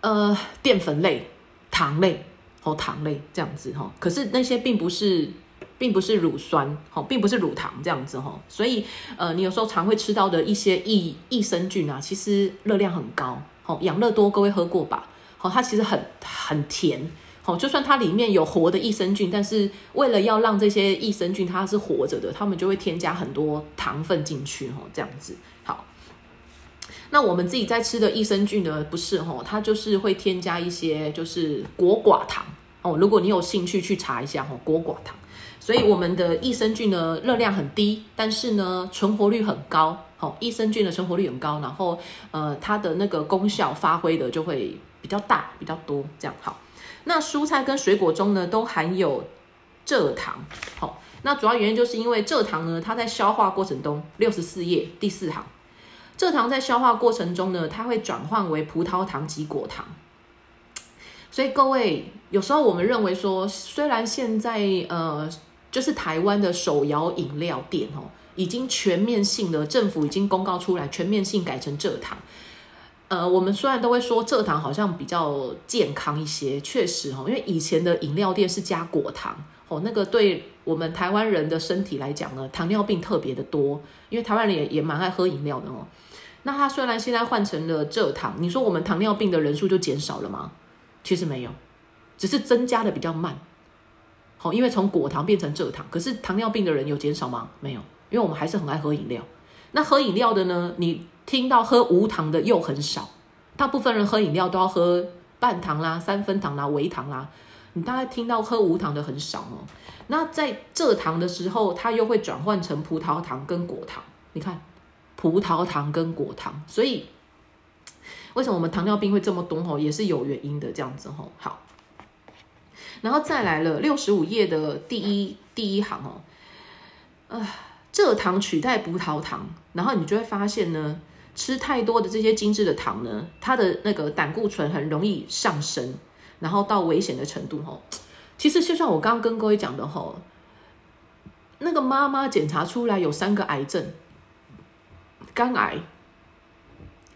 呃，淀粉类、糖类或糖类这样子哈。可是那些并不是，并不是乳酸哦，并不是乳糖这样子哈。所以呃，你有时候常会吃到的一些益益生菌啊，其实热量很高。好，养乐多各位喝过吧？好，它其实很很甜。好，就算它里面有活的益生菌，但是为了要让这些益生菌它是活着的，他们就会添加很多糖分进去，哈，这样子。好，那我们自己在吃的益生菌呢，不是哈，它就是会添加一些就是果寡糖哦。如果你有兴趣去查一下哈，果寡糖。所以我们的益生菌呢，热量很低，但是呢，存活率很高。好，益生菌的存活率很高，然后呃，它的那个功效发挥的就会比较大，比较多，这样好。那蔬菜跟水果中呢，都含有蔗糖。好，那主要原因就是因为蔗糖呢，它在消化过程中，六十四页第四行，蔗糖在消化过程中呢，它会转换为葡萄糖及果糖。所以各位，有时候我们认为说，虽然现在呃，就是台湾的手摇饮料店哦，已经全面性的政府已经公告出来，全面性改成蔗糖。呃，我们虽然都会说蔗糖好像比较健康一些，确实哈，因为以前的饮料店是加果糖哦，那个对我们台湾人的身体来讲呢，糖尿病特别的多，因为台湾人也也蛮爱喝饮料的哦。那它虽然现在换成了蔗糖，你说我们糖尿病的人数就减少了吗？其实没有，只是增加的比较慢。好，因为从果糖变成蔗糖，可是糖尿病的人有减少吗？没有，因为我们还是很爱喝饮料。那喝饮料的呢，你。听到喝无糖的又很少，大部分人喝饮料都要喝半糖啦、三分糖啦、微糖啦。你大概听到喝无糖的很少哦。那在蔗糖的时候，它又会转换成葡萄糖跟果糖。你看，葡萄糖跟果糖，所以为什么我们糖尿病会这么多吼，也是有原因的。这样子吼，好，然后再来了六十五页的第一第一行哦，啊，蔗糖取代葡萄糖，然后你就会发现呢。吃太多的这些精致的糖呢，它的那个胆固醇很容易上升，然后到危险的程度吼。其实就像我刚刚跟各位讲的吼，那个妈妈检查出来有三个癌症：肝癌、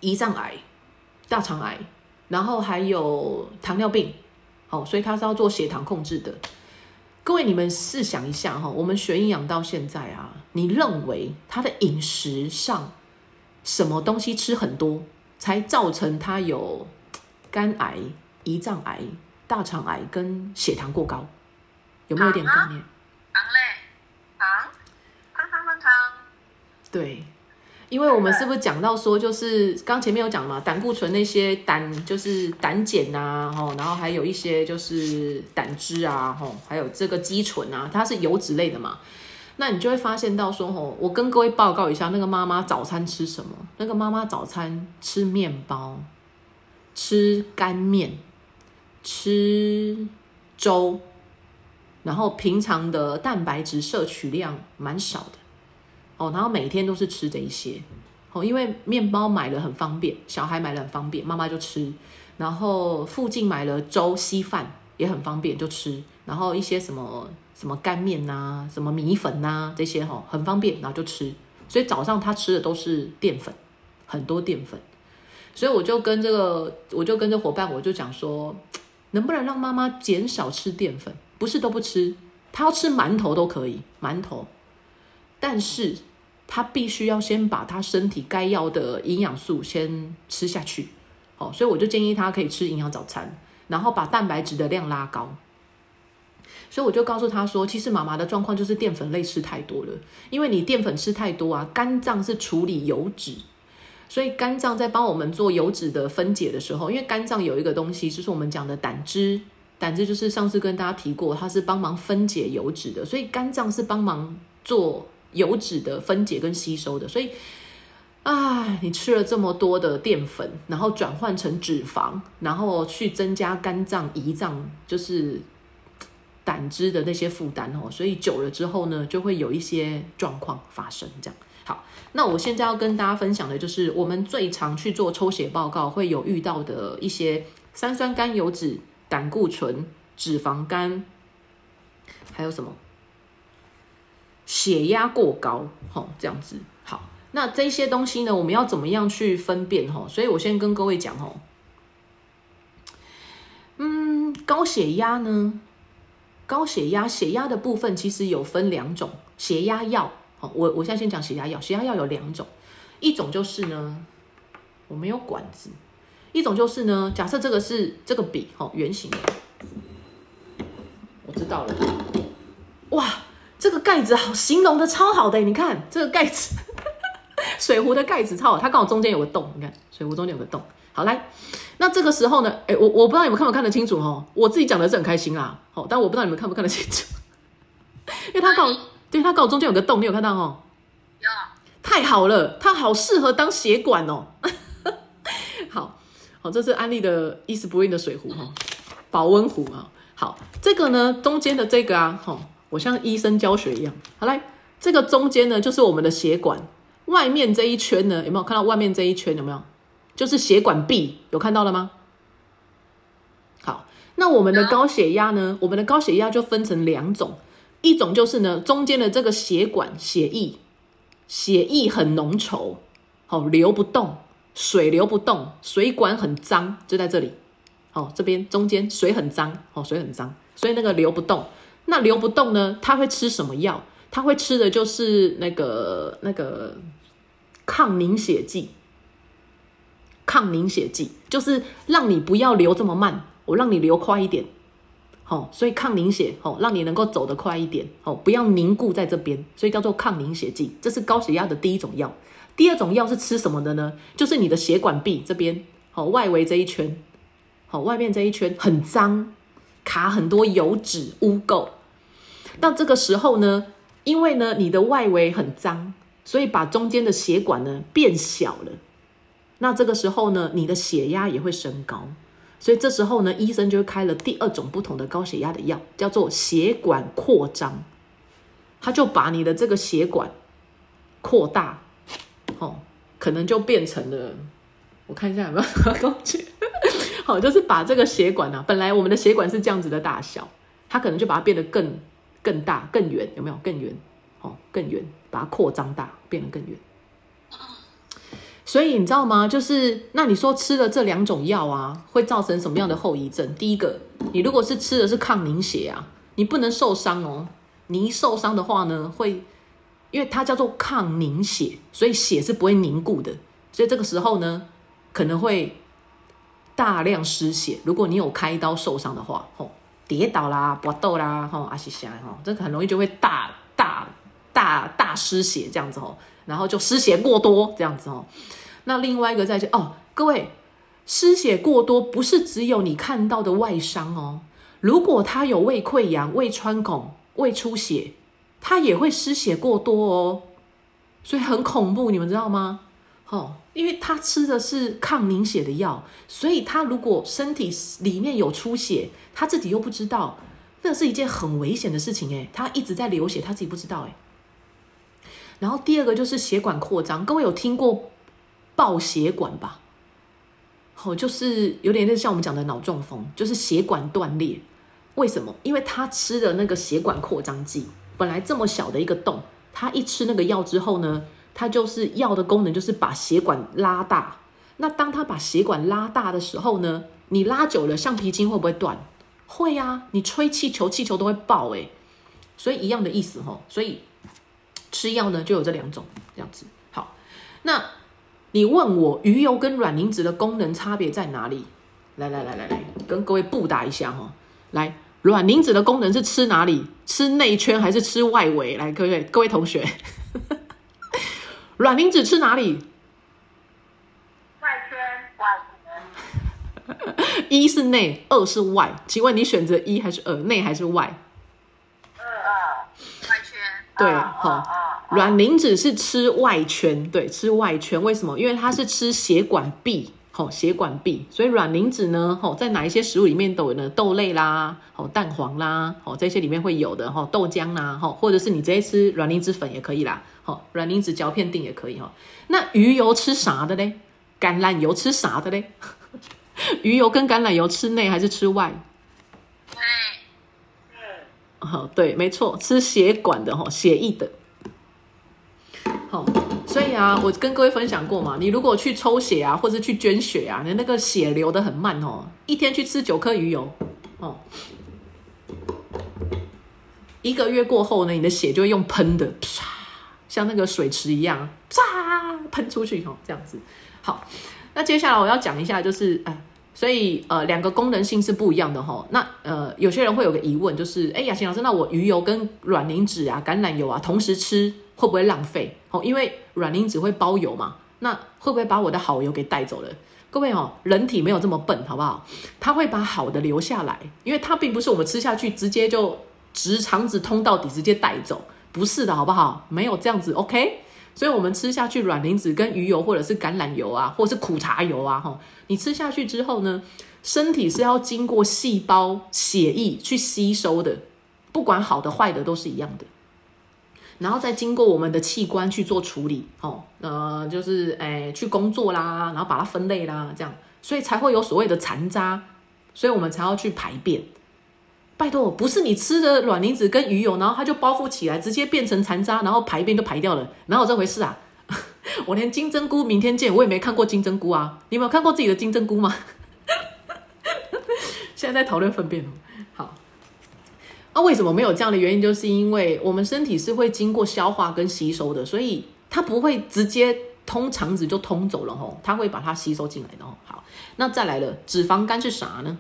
胰脏癌、大肠癌，然后还有糖尿病。好，所以他是要做血糖控制的。各位，你们试想一下哈，我们学营养到现在啊，你认为他的饮食上什么东西吃很多，才造成他有肝癌、胰脏癌、大肠癌跟血糖过高？有没有点概念？糖类，糖，糖糖糖糖，对，因为我们是不是讲到说，就是刚前面有讲嘛，胆固醇那些胆就是胆碱呐，吼，然后还有一些就是胆汁啊，吼，还有这个肌醇啊，它是油脂类的嘛。那你就会发现到说，吼，我跟各位报告一下，那个妈妈早餐吃什么？那个妈妈早餐吃面包，吃干面，吃粥，然后平常的蛋白质摄取量蛮少的。哦，然后每天都是吃这一些，哦，因为面包买了很方便，小孩买了很方便，妈妈就吃。然后附近买了粥稀饭也很方便，就吃。然后一些什么什么干面呐，什么米粉呐这些哈，很方便，然后就吃。所以早上他吃的都是淀粉，很多淀粉。所以我就跟这个，我就跟这伙伴，我就讲说，能不能让妈妈减少吃淀粉？不是都不吃，她要吃馒头都可以，馒头，但是。他必须要先把他身体该要的营养素先吃下去，哦，所以我就建议他可以吃营养早餐，然后把蛋白质的量拉高。所以我就告诉他说，其实妈妈的状况就是淀粉类吃太多了，因为你淀粉吃太多啊，肝脏是处理油脂，所以肝脏在帮我们做油脂的分解的时候，因为肝脏有一个东西就是我们讲的胆汁，胆汁就是上次跟大家提过，它是帮忙分解油脂的，所以肝脏是帮忙做。油脂的分解跟吸收的，所以啊，你吃了这么多的淀粉，然后转换成脂肪，然后去增加肝脏、胰脏就是胆汁的那些负担哦，所以久了之后呢，就会有一些状况发生。这样好，那我现在要跟大家分享的就是我们最常去做抽血报告会有遇到的一些三酸甘油脂、胆固醇、脂肪肝，还有什么？血压过高，吼，这样子好。那这些东西呢，我们要怎么样去分辨？吼，所以我先跟各位讲，吼，嗯，高血压呢，高血压，血压的部分其实有分两种，血压药，好，我我现在先讲血压药，血压药有两种，一种就是呢，我没有管子，一种就是呢，假设这个是这个笔，吼，圆形的，我知道了，哇。这个盖子好，形容的超好的，你看这个盖子，[laughs] 水壶的盖子超好，它刚好中间有个洞，你看水壶中间有个洞。好来，那这个时候呢，哎，我我不知道你们看不看得清楚哈，我自己讲的是很开心啦，好，但我不知道你们看不看得清楚，[laughs] 因为它刚好，对，它刚好中间有个洞，你有看到哦？有。太好了，它好适合当血管哦。[laughs] 好好，这是安利的伊思不孕的水壶哈，保温壶啊。好，这个呢，中间的这个啊，哈。我像医生教学一样，好来，这个中间呢就是我们的血管，外面这一圈呢有没有看到？外面这一圈有没有？就是血管壁，有看到了吗？好，那我们的高血压呢？我们的高血压就分成两种，一种就是呢中间的这个血管血液，血液很浓稠，好流不动，水流不动，水管很脏，就在这里，哦这边中间水很脏，哦水很脏，所以那个流不动。那流不动呢？他会吃什么药？他会吃的就是那个那个抗凝血剂。抗凝血剂就是让你不要流这么慢，我让你流快一点。好，所以抗凝血，好，让你能够走得快一点。好，不要凝固在这边，所以叫做抗凝血剂。这是高血压的第一种药。第二种药是吃什么的呢？就是你的血管壁这边，好，外围这一圈，好，外面这一圈很脏，卡很多油脂污垢。那这个时候呢，因为呢你的外围很脏，所以把中间的血管呢变小了。那这个时候呢，你的血压也会升高，所以这时候呢，医生就开了第二种不同的高血压的药，叫做血管扩张。他就把你的这个血管扩大，哦，可能就变成了，我看一下有没有高血，好，[laughs] 就是把这个血管呢，本来我们的血管是这样子的大小，它可能就把它变得更。更大更圆有没有更圆？哦，更圆，把它扩张大，变得更圆。所以你知道吗？就是那你说吃了这两种药啊，会造成什么样的后遗症？第一个，你如果是吃的是抗凝血啊，你不能受伤哦。你一受伤的话呢，会因为它叫做抗凝血，所以血是不会凝固的，所以这个时候呢，可能会大量失血。如果你有开刀受伤的话，吼，跌倒啦、搏斗啦，吼，阿西西吼，这个很容易就会大大大大失血这样子哦，然后就失血过多这样子哦。那另外一个再就哦，各位，失血过多不是只有你看到的外伤哦，如果他有胃溃疡、胃穿孔、胃出血，他也会失血过多哦，所以很恐怖，你们知道吗？哦，因为他吃的是抗凝血的药，所以他如果身体里面有出血，他自己又不知道，那是一件很危险的事情诶，他一直在流血，他自己不知道诶。然后第二个就是血管扩张，各位有听过？爆血管吧，好，就是有点像我们讲的脑中风，就是血管断裂。为什么？因为他吃的那个血管扩张剂，本来这么小的一个洞，他一吃那个药之后呢，它就是药的功能就是把血管拉大。那当他把血管拉大的时候呢，你拉久了，橡皮筋会不会断？会啊，你吹气球，气球都会爆诶。所以一样的意思哈。所以吃药呢，就有这两种这样子。好，那。你问我鱼油跟卵磷脂的功能差别在哪里？来来来来来，跟各位布达一下哈。来，卵磷脂的功能是吃哪里？吃内圈还是吃外围？来，各位各位同学，[laughs] 卵磷脂吃哪里？外圈，外圈。一是内，二是外。请问你选择一还是二？内还是外？二二，外圈。对，好。卵磷脂是吃外圈，对，吃外圈。为什么？因为它是吃血管壁，吼，血管壁。所以卵磷脂呢，吼，在哪一些食物里面都有呢？豆类啦，吼，蛋黄啦，吼，这些里面会有的，吼，豆浆啦，吼，或者是你直接吃卵磷脂粉也可以啦，吼，卵磷脂嚼片定也可以，哈。那鱼油吃啥的嘞？橄榄油吃啥的嘞？[laughs] 鱼油跟橄榄油吃内还是吃外？内。哦，对，没错，吃血管的，吼，血液的。好，所以啊，我跟各位分享过嘛，你如果去抽血啊，或者去捐血啊，你那个血流的很慢哦，一天去吃九颗鱼油，哦，一个月过后呢，你的血就会用喷的，唰，像那个水池一样，唰，喷出去哦，这样子。好，那接下来我要讲一下，就是哎，所以呃，两个功能性是不一样的哈。那呃，有些人会有个疑问，就是哎，雅琴老师，那我鱼油跟卵磷脂啊、橄榄油啊同时吃？会不会浪费？哦，因为卵磷脂会包油嘛，那会不会把我的好油给带走了？各位哦，人体没有这么笨，好不好？它会把好的留下来，因为它并不是我们吃下去直接就直肠子通到底直接带走，不是的，好不好？没有这样子，OK？所以我们吃下去卵磷脂跟鱼油或者是橄榄油啊，或者是苦茶油啊，哈，你吃下去之后呢，身体是要经过细胞血液去吸收的，不管好的坏的都是一样的。然后再经过我们的器官去做处理，哦，呃，就是诶去工作啦，然后把它分类啦，这样，所以才会有所谓的残渣，所以我们才要去排便。拜托，不是你吃的卵磷脂跟鱼油，然后它就包覆起来，直接变成残渣，然后排便都排掉了，哪有这回事啊？[laughs] 我连金针菇明天见，我也没看过金针菇啊，你有没有看过自己的金针菇吗？[laughs] 现在在讨论粪便哦。那为什么没有这样的原因？就是因为我们身体是会经过消化跟吸收的，所以它不会直接通肠子就通走了吼，它会把它吸收进来的哦。好，那再来了，脂肪肝是啥呢？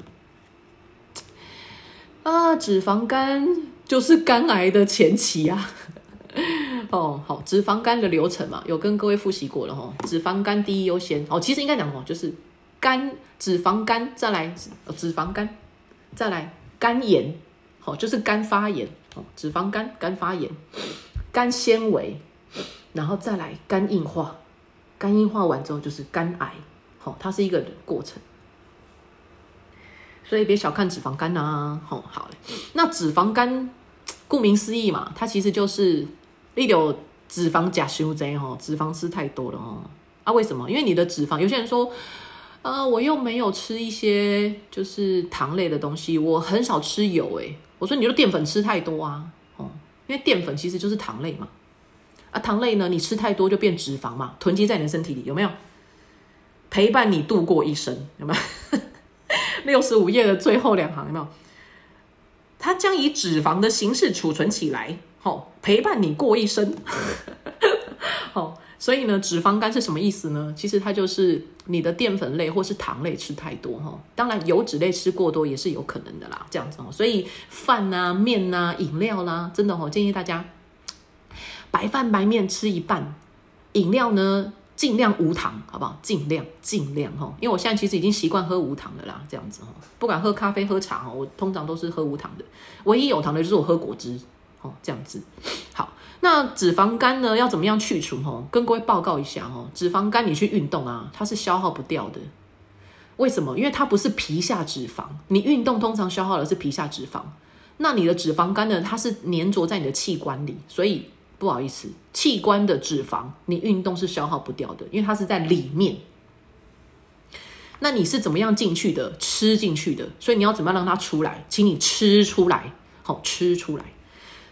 啊，脂肪肝就是肝癌的前期啊。哦，好，脂肪肝的流程嘛，有跟各位复习过了哈。脂肪肝第一优先哦，其实应该讲哦，就是肝脂肪肝，再来脂肪肝，再来肝炎。好，就是肝发炎，哦，脂肪肝、肝发炎、肝纤维，然后再来肝硬化，肝硬化完之后就是肝癌，好，它是一个过程，所以别小看脂肪肝呐，好，好嘞。那脂肪肝，顾名思义嘛，它其实就是你有脂肪甲修贼哈，脂肪吃太多了哦。啊，为什么？因为你的脂肪，有些人说。呃，我又没有吃一些就是糖类的东西，我很少吃油诶。我说你就淀粉吃太多啊，哦，因为淀粉其实就是糖类嘛。啊，糖类呢，你吃太多就变脂肪嘛，囤积在你的身体里，有没有？陪伴你度过一生，有没有？[laughs] 六十五页的最后两行有没有？它将以脂肪的形式储存起来，好陪伴你过一生。[laughs] 好，所以呢，脂肪肝是什么意思呢？其实它就是你的淀粉类或是糖类吃太多哈。当然，油脂类吃过多也是有可能的啦。这样子哦，所以饭呐、面呐、饮料啦，真的哦，建议大家白饭白面吃一半，饮料呢。尽量无糖，好不好？尽量尽量哈，因为我现在其实已经习惯喝无糖的啦，这样子哈，不管喝咖啡喝茶哈，我通常都是喝无糖的，唯一有糖的就是我喝果汁哦，这样子。好，那脂肪肝呢要怎么样去除哦？跟各位报告一下哦，脂肪肝你去运动啊，它是消耗不掉的。为什么？因为它不是皮下脂肪，你运动通常消耗的是皮下脂肪，那你的脂肪肝呢，它是粘着在你的器官里，所以。不好意思，器官的脂肪你运动是消耗不掉的，因为它是在里面。那你是怎么样进去的？吃进去的，所以你要怎么样让它出来？请你吃出来，好吃出来。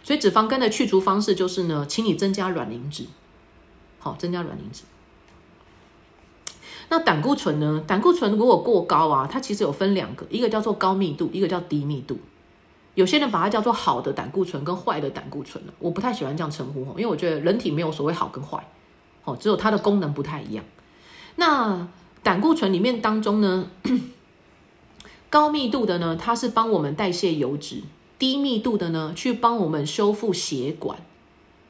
所以脂肪肝的去除方式就是呢，请你增加卵磷脂，好增加卵磷脂。那胆固醇呢？胆固醇如果过高啊，它其实有分两个，一个叫做高密度，一个叫低密度。有些人把它叫做好的胆固醇跟坏的胆固醇我不太喜欢这样称呼因为我觉得人体没有所谓好跟坏，哦，只有它的功能不太一样。那胆固醇里面当中呢，[coughs] 高密度的呢，它是帮我们代谢油脂；低密度的呢，去帮我们修复血管。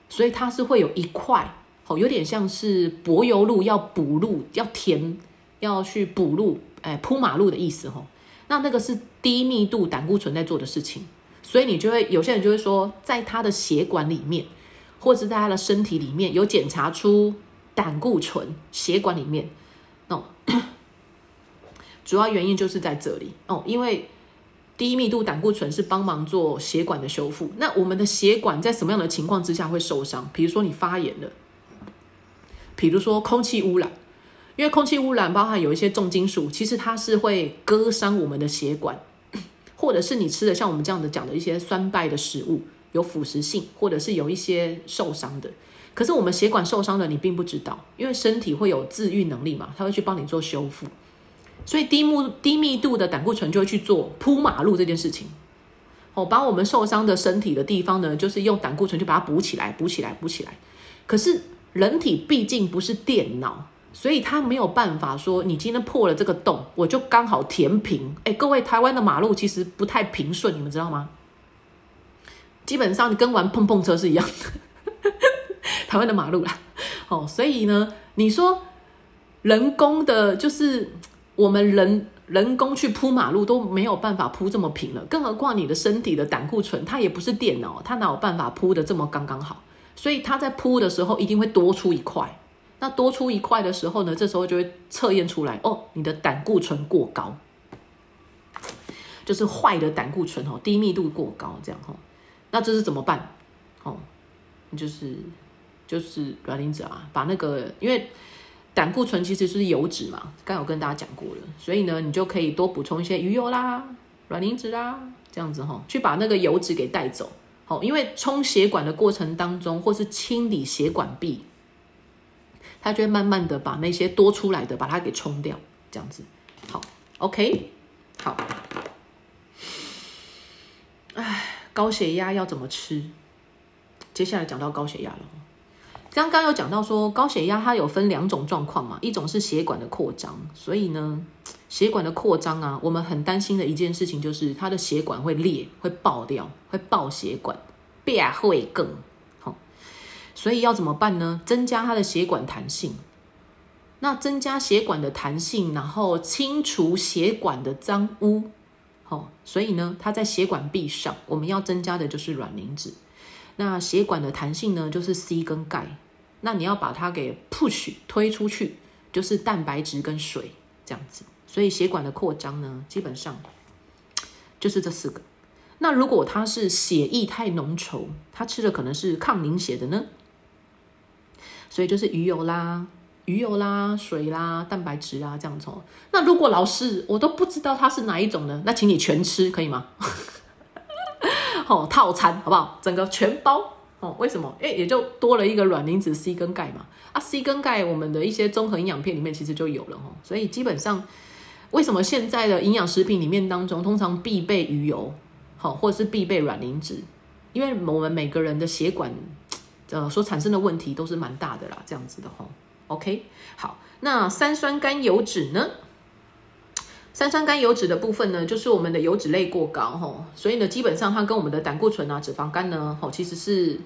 所以它是会有一块，哦，有点像是柏油路要补路、要填、要去补路，哎，铺马路的意思，吼。那那个是低密度胆固醇在做的事情。所以你就会有些人就会说，在他的血管里面，或者在他的身体里面有检查出胆固醇，血管里面哦，[coughs] 主要原因就是在这里哦，因为低密度胆固醇是帮忙做血管的修复。那我们的血管在什么样的情况之下会受伤？比如说你发炎了，比如说空气污染，因为空气污染包含有一些重金属，其实它是会割伤我们的血管。或者是你吃的像我们这样的讲的一些酸败的食物，有腐蚀性，或者是有一些受伤的。可是我们血管受伤了，你并不知道，因为身体会有自愈能力嘛，它会去帮你做修复。所以低密低密度的胆固醇就会去做铺马路这件事情。哦，把我们受伤的身体的地方呢，就是用胆固醇去把它补起来，补起来，补起来。可是人体毕竟不是电脑。所以它没有办法说，你今天破了这个洞，我就刚好填平。哎，各位，台湾的马路其实不太平顺，你们知道吗？基本上你跟玩碰碰车是一样的，[laughs] 台湾的马路啦。哦，所以呢，你说人工的，就是我们人人工去铺马路都没有办法铺这么平了，更何况你的身体的胆固醇，它也不是电脑，它哪有办法铺的这么刚刚好？所以它在铺的时候一定会多出一块。那多出一块的时候呢，这时候就会测验出来哦，你的胆固醇过高，就是坏的胆固醇哦，低密度过高这样哈。那这是怎么办？哦，就是就是卵磷脂啊，把那个因为胆固醇其实是油脂嘛，刚有跟大家讲过了，所以呢，你就可以多补充一些鱼油啦、卵磷脂啦，这样子哈，去把那个油脂给带走。好，因为冲血管的过程当中，或是清理血管壁。它就会慢慢的把那些多出来的把它给冲掉，这样子，好，OK，好，哎，高血压要怎么吃？接下来讲到高血压了。刚刚有讲到说高血压它有分两种状况嘛，一种是血管的扩张，所以呢，血管的扩张啊，我们很担心的一件事情就是它的血管会裂，会爆掉，会爆血管，变会更。所以要怎么办呢？增加它的血管弹性。那增加血管的弹性，然后清除血管的脏污。好，所以呢，它在血管壁上，我们要增加的就是卵磷脂。那血管的弹性呢，就是 C 跟钙。那你要把它给 push 推出去，就是蛋白质跟水这样子。所以血管的扩张呢，基本上就是这四个。那如果它是血液太浓稠，它吃的可能是抗凝血的呢？所以就是鱼油啦、鱼油啦、水啦、蛋白质啊这样子。那如果老师我都不知道它是哪一种呢？那请你全吃可以吗？[laughs] 哦套餐好不好？整个全包哦，为什么？哎，也就多了一个卵磷脂 C 跟钙嘛。啊，C 跟钙我们的一些综合营养片里面其实就有了哈。所以基本上，为什么现在的营养食品里面当中通常必备鱼油，好，或者是必备卵磷脂？因为我们每个人的血管，呃，所产生的问题都是蛮大的啦，这样子的哈。OK，好，那三酸甘油脂呢？三酸甘油脂的部分呢，就是我们的油脂类过高吼，所以呢，基本上它跟我们的胆固醇啊、脂肪肝呢，吼，其实是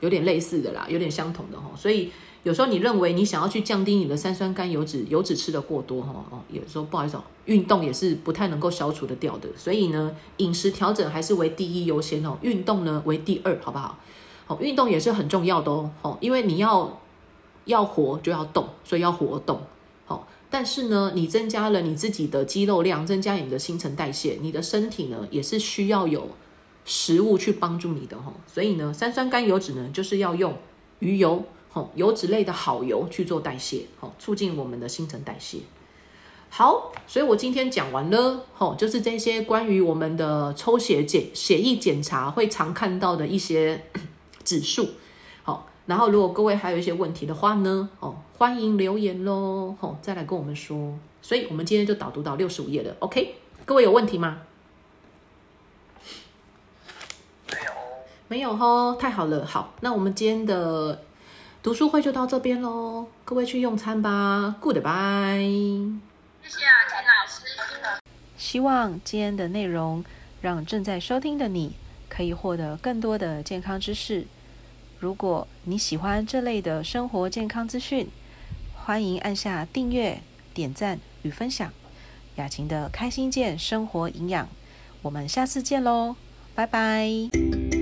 有点类似的啦，有点相同的吼。所以有时候你认为你想要去降低你的三酸甘油脂，油脂吃的过多哈，哦，有时候不好意思，运动也是不太能够消除的掉的。所以呢，饮食调整还是为第一优先哦，运动呢为第二，好不好？好，运动也是很重要的哦，哦，因为你要要活就要动，所以要活动。但是呢，你增加了你自己的肌肉量，增加你的新陈代谢，你的身体呢也是需要有食物去帮助你的哈。所以呢，三酸甘油脂呢就是要用鱼油，吼油脂类的好油去做代谢，吼促进我们的新陈代谢。好，所以我今天讲完了，吼就是这些关于我们的抽血检血液检查会常看到的一些 [coughs] 指数。好然后，如果各位还有一些问题的话呢，哦，欢迎留言喽，哦，再来跟我们说。所以，我们今天就导读到六十五页了，OK？各位有问题吗？没有，没有吼，太好了。好，那我们今天的读书会就到这边喽，各位去用餐吧，Goodbye。谢谢啊，陈老师。希望今天的内容让正在收听的你可以获得更多的健康知识。如果你喜欢这类的生活健康资讯，欢迎按下订阅、点赞与分享。雅琴的开心健生活营养，我们下次见喽，拜拜。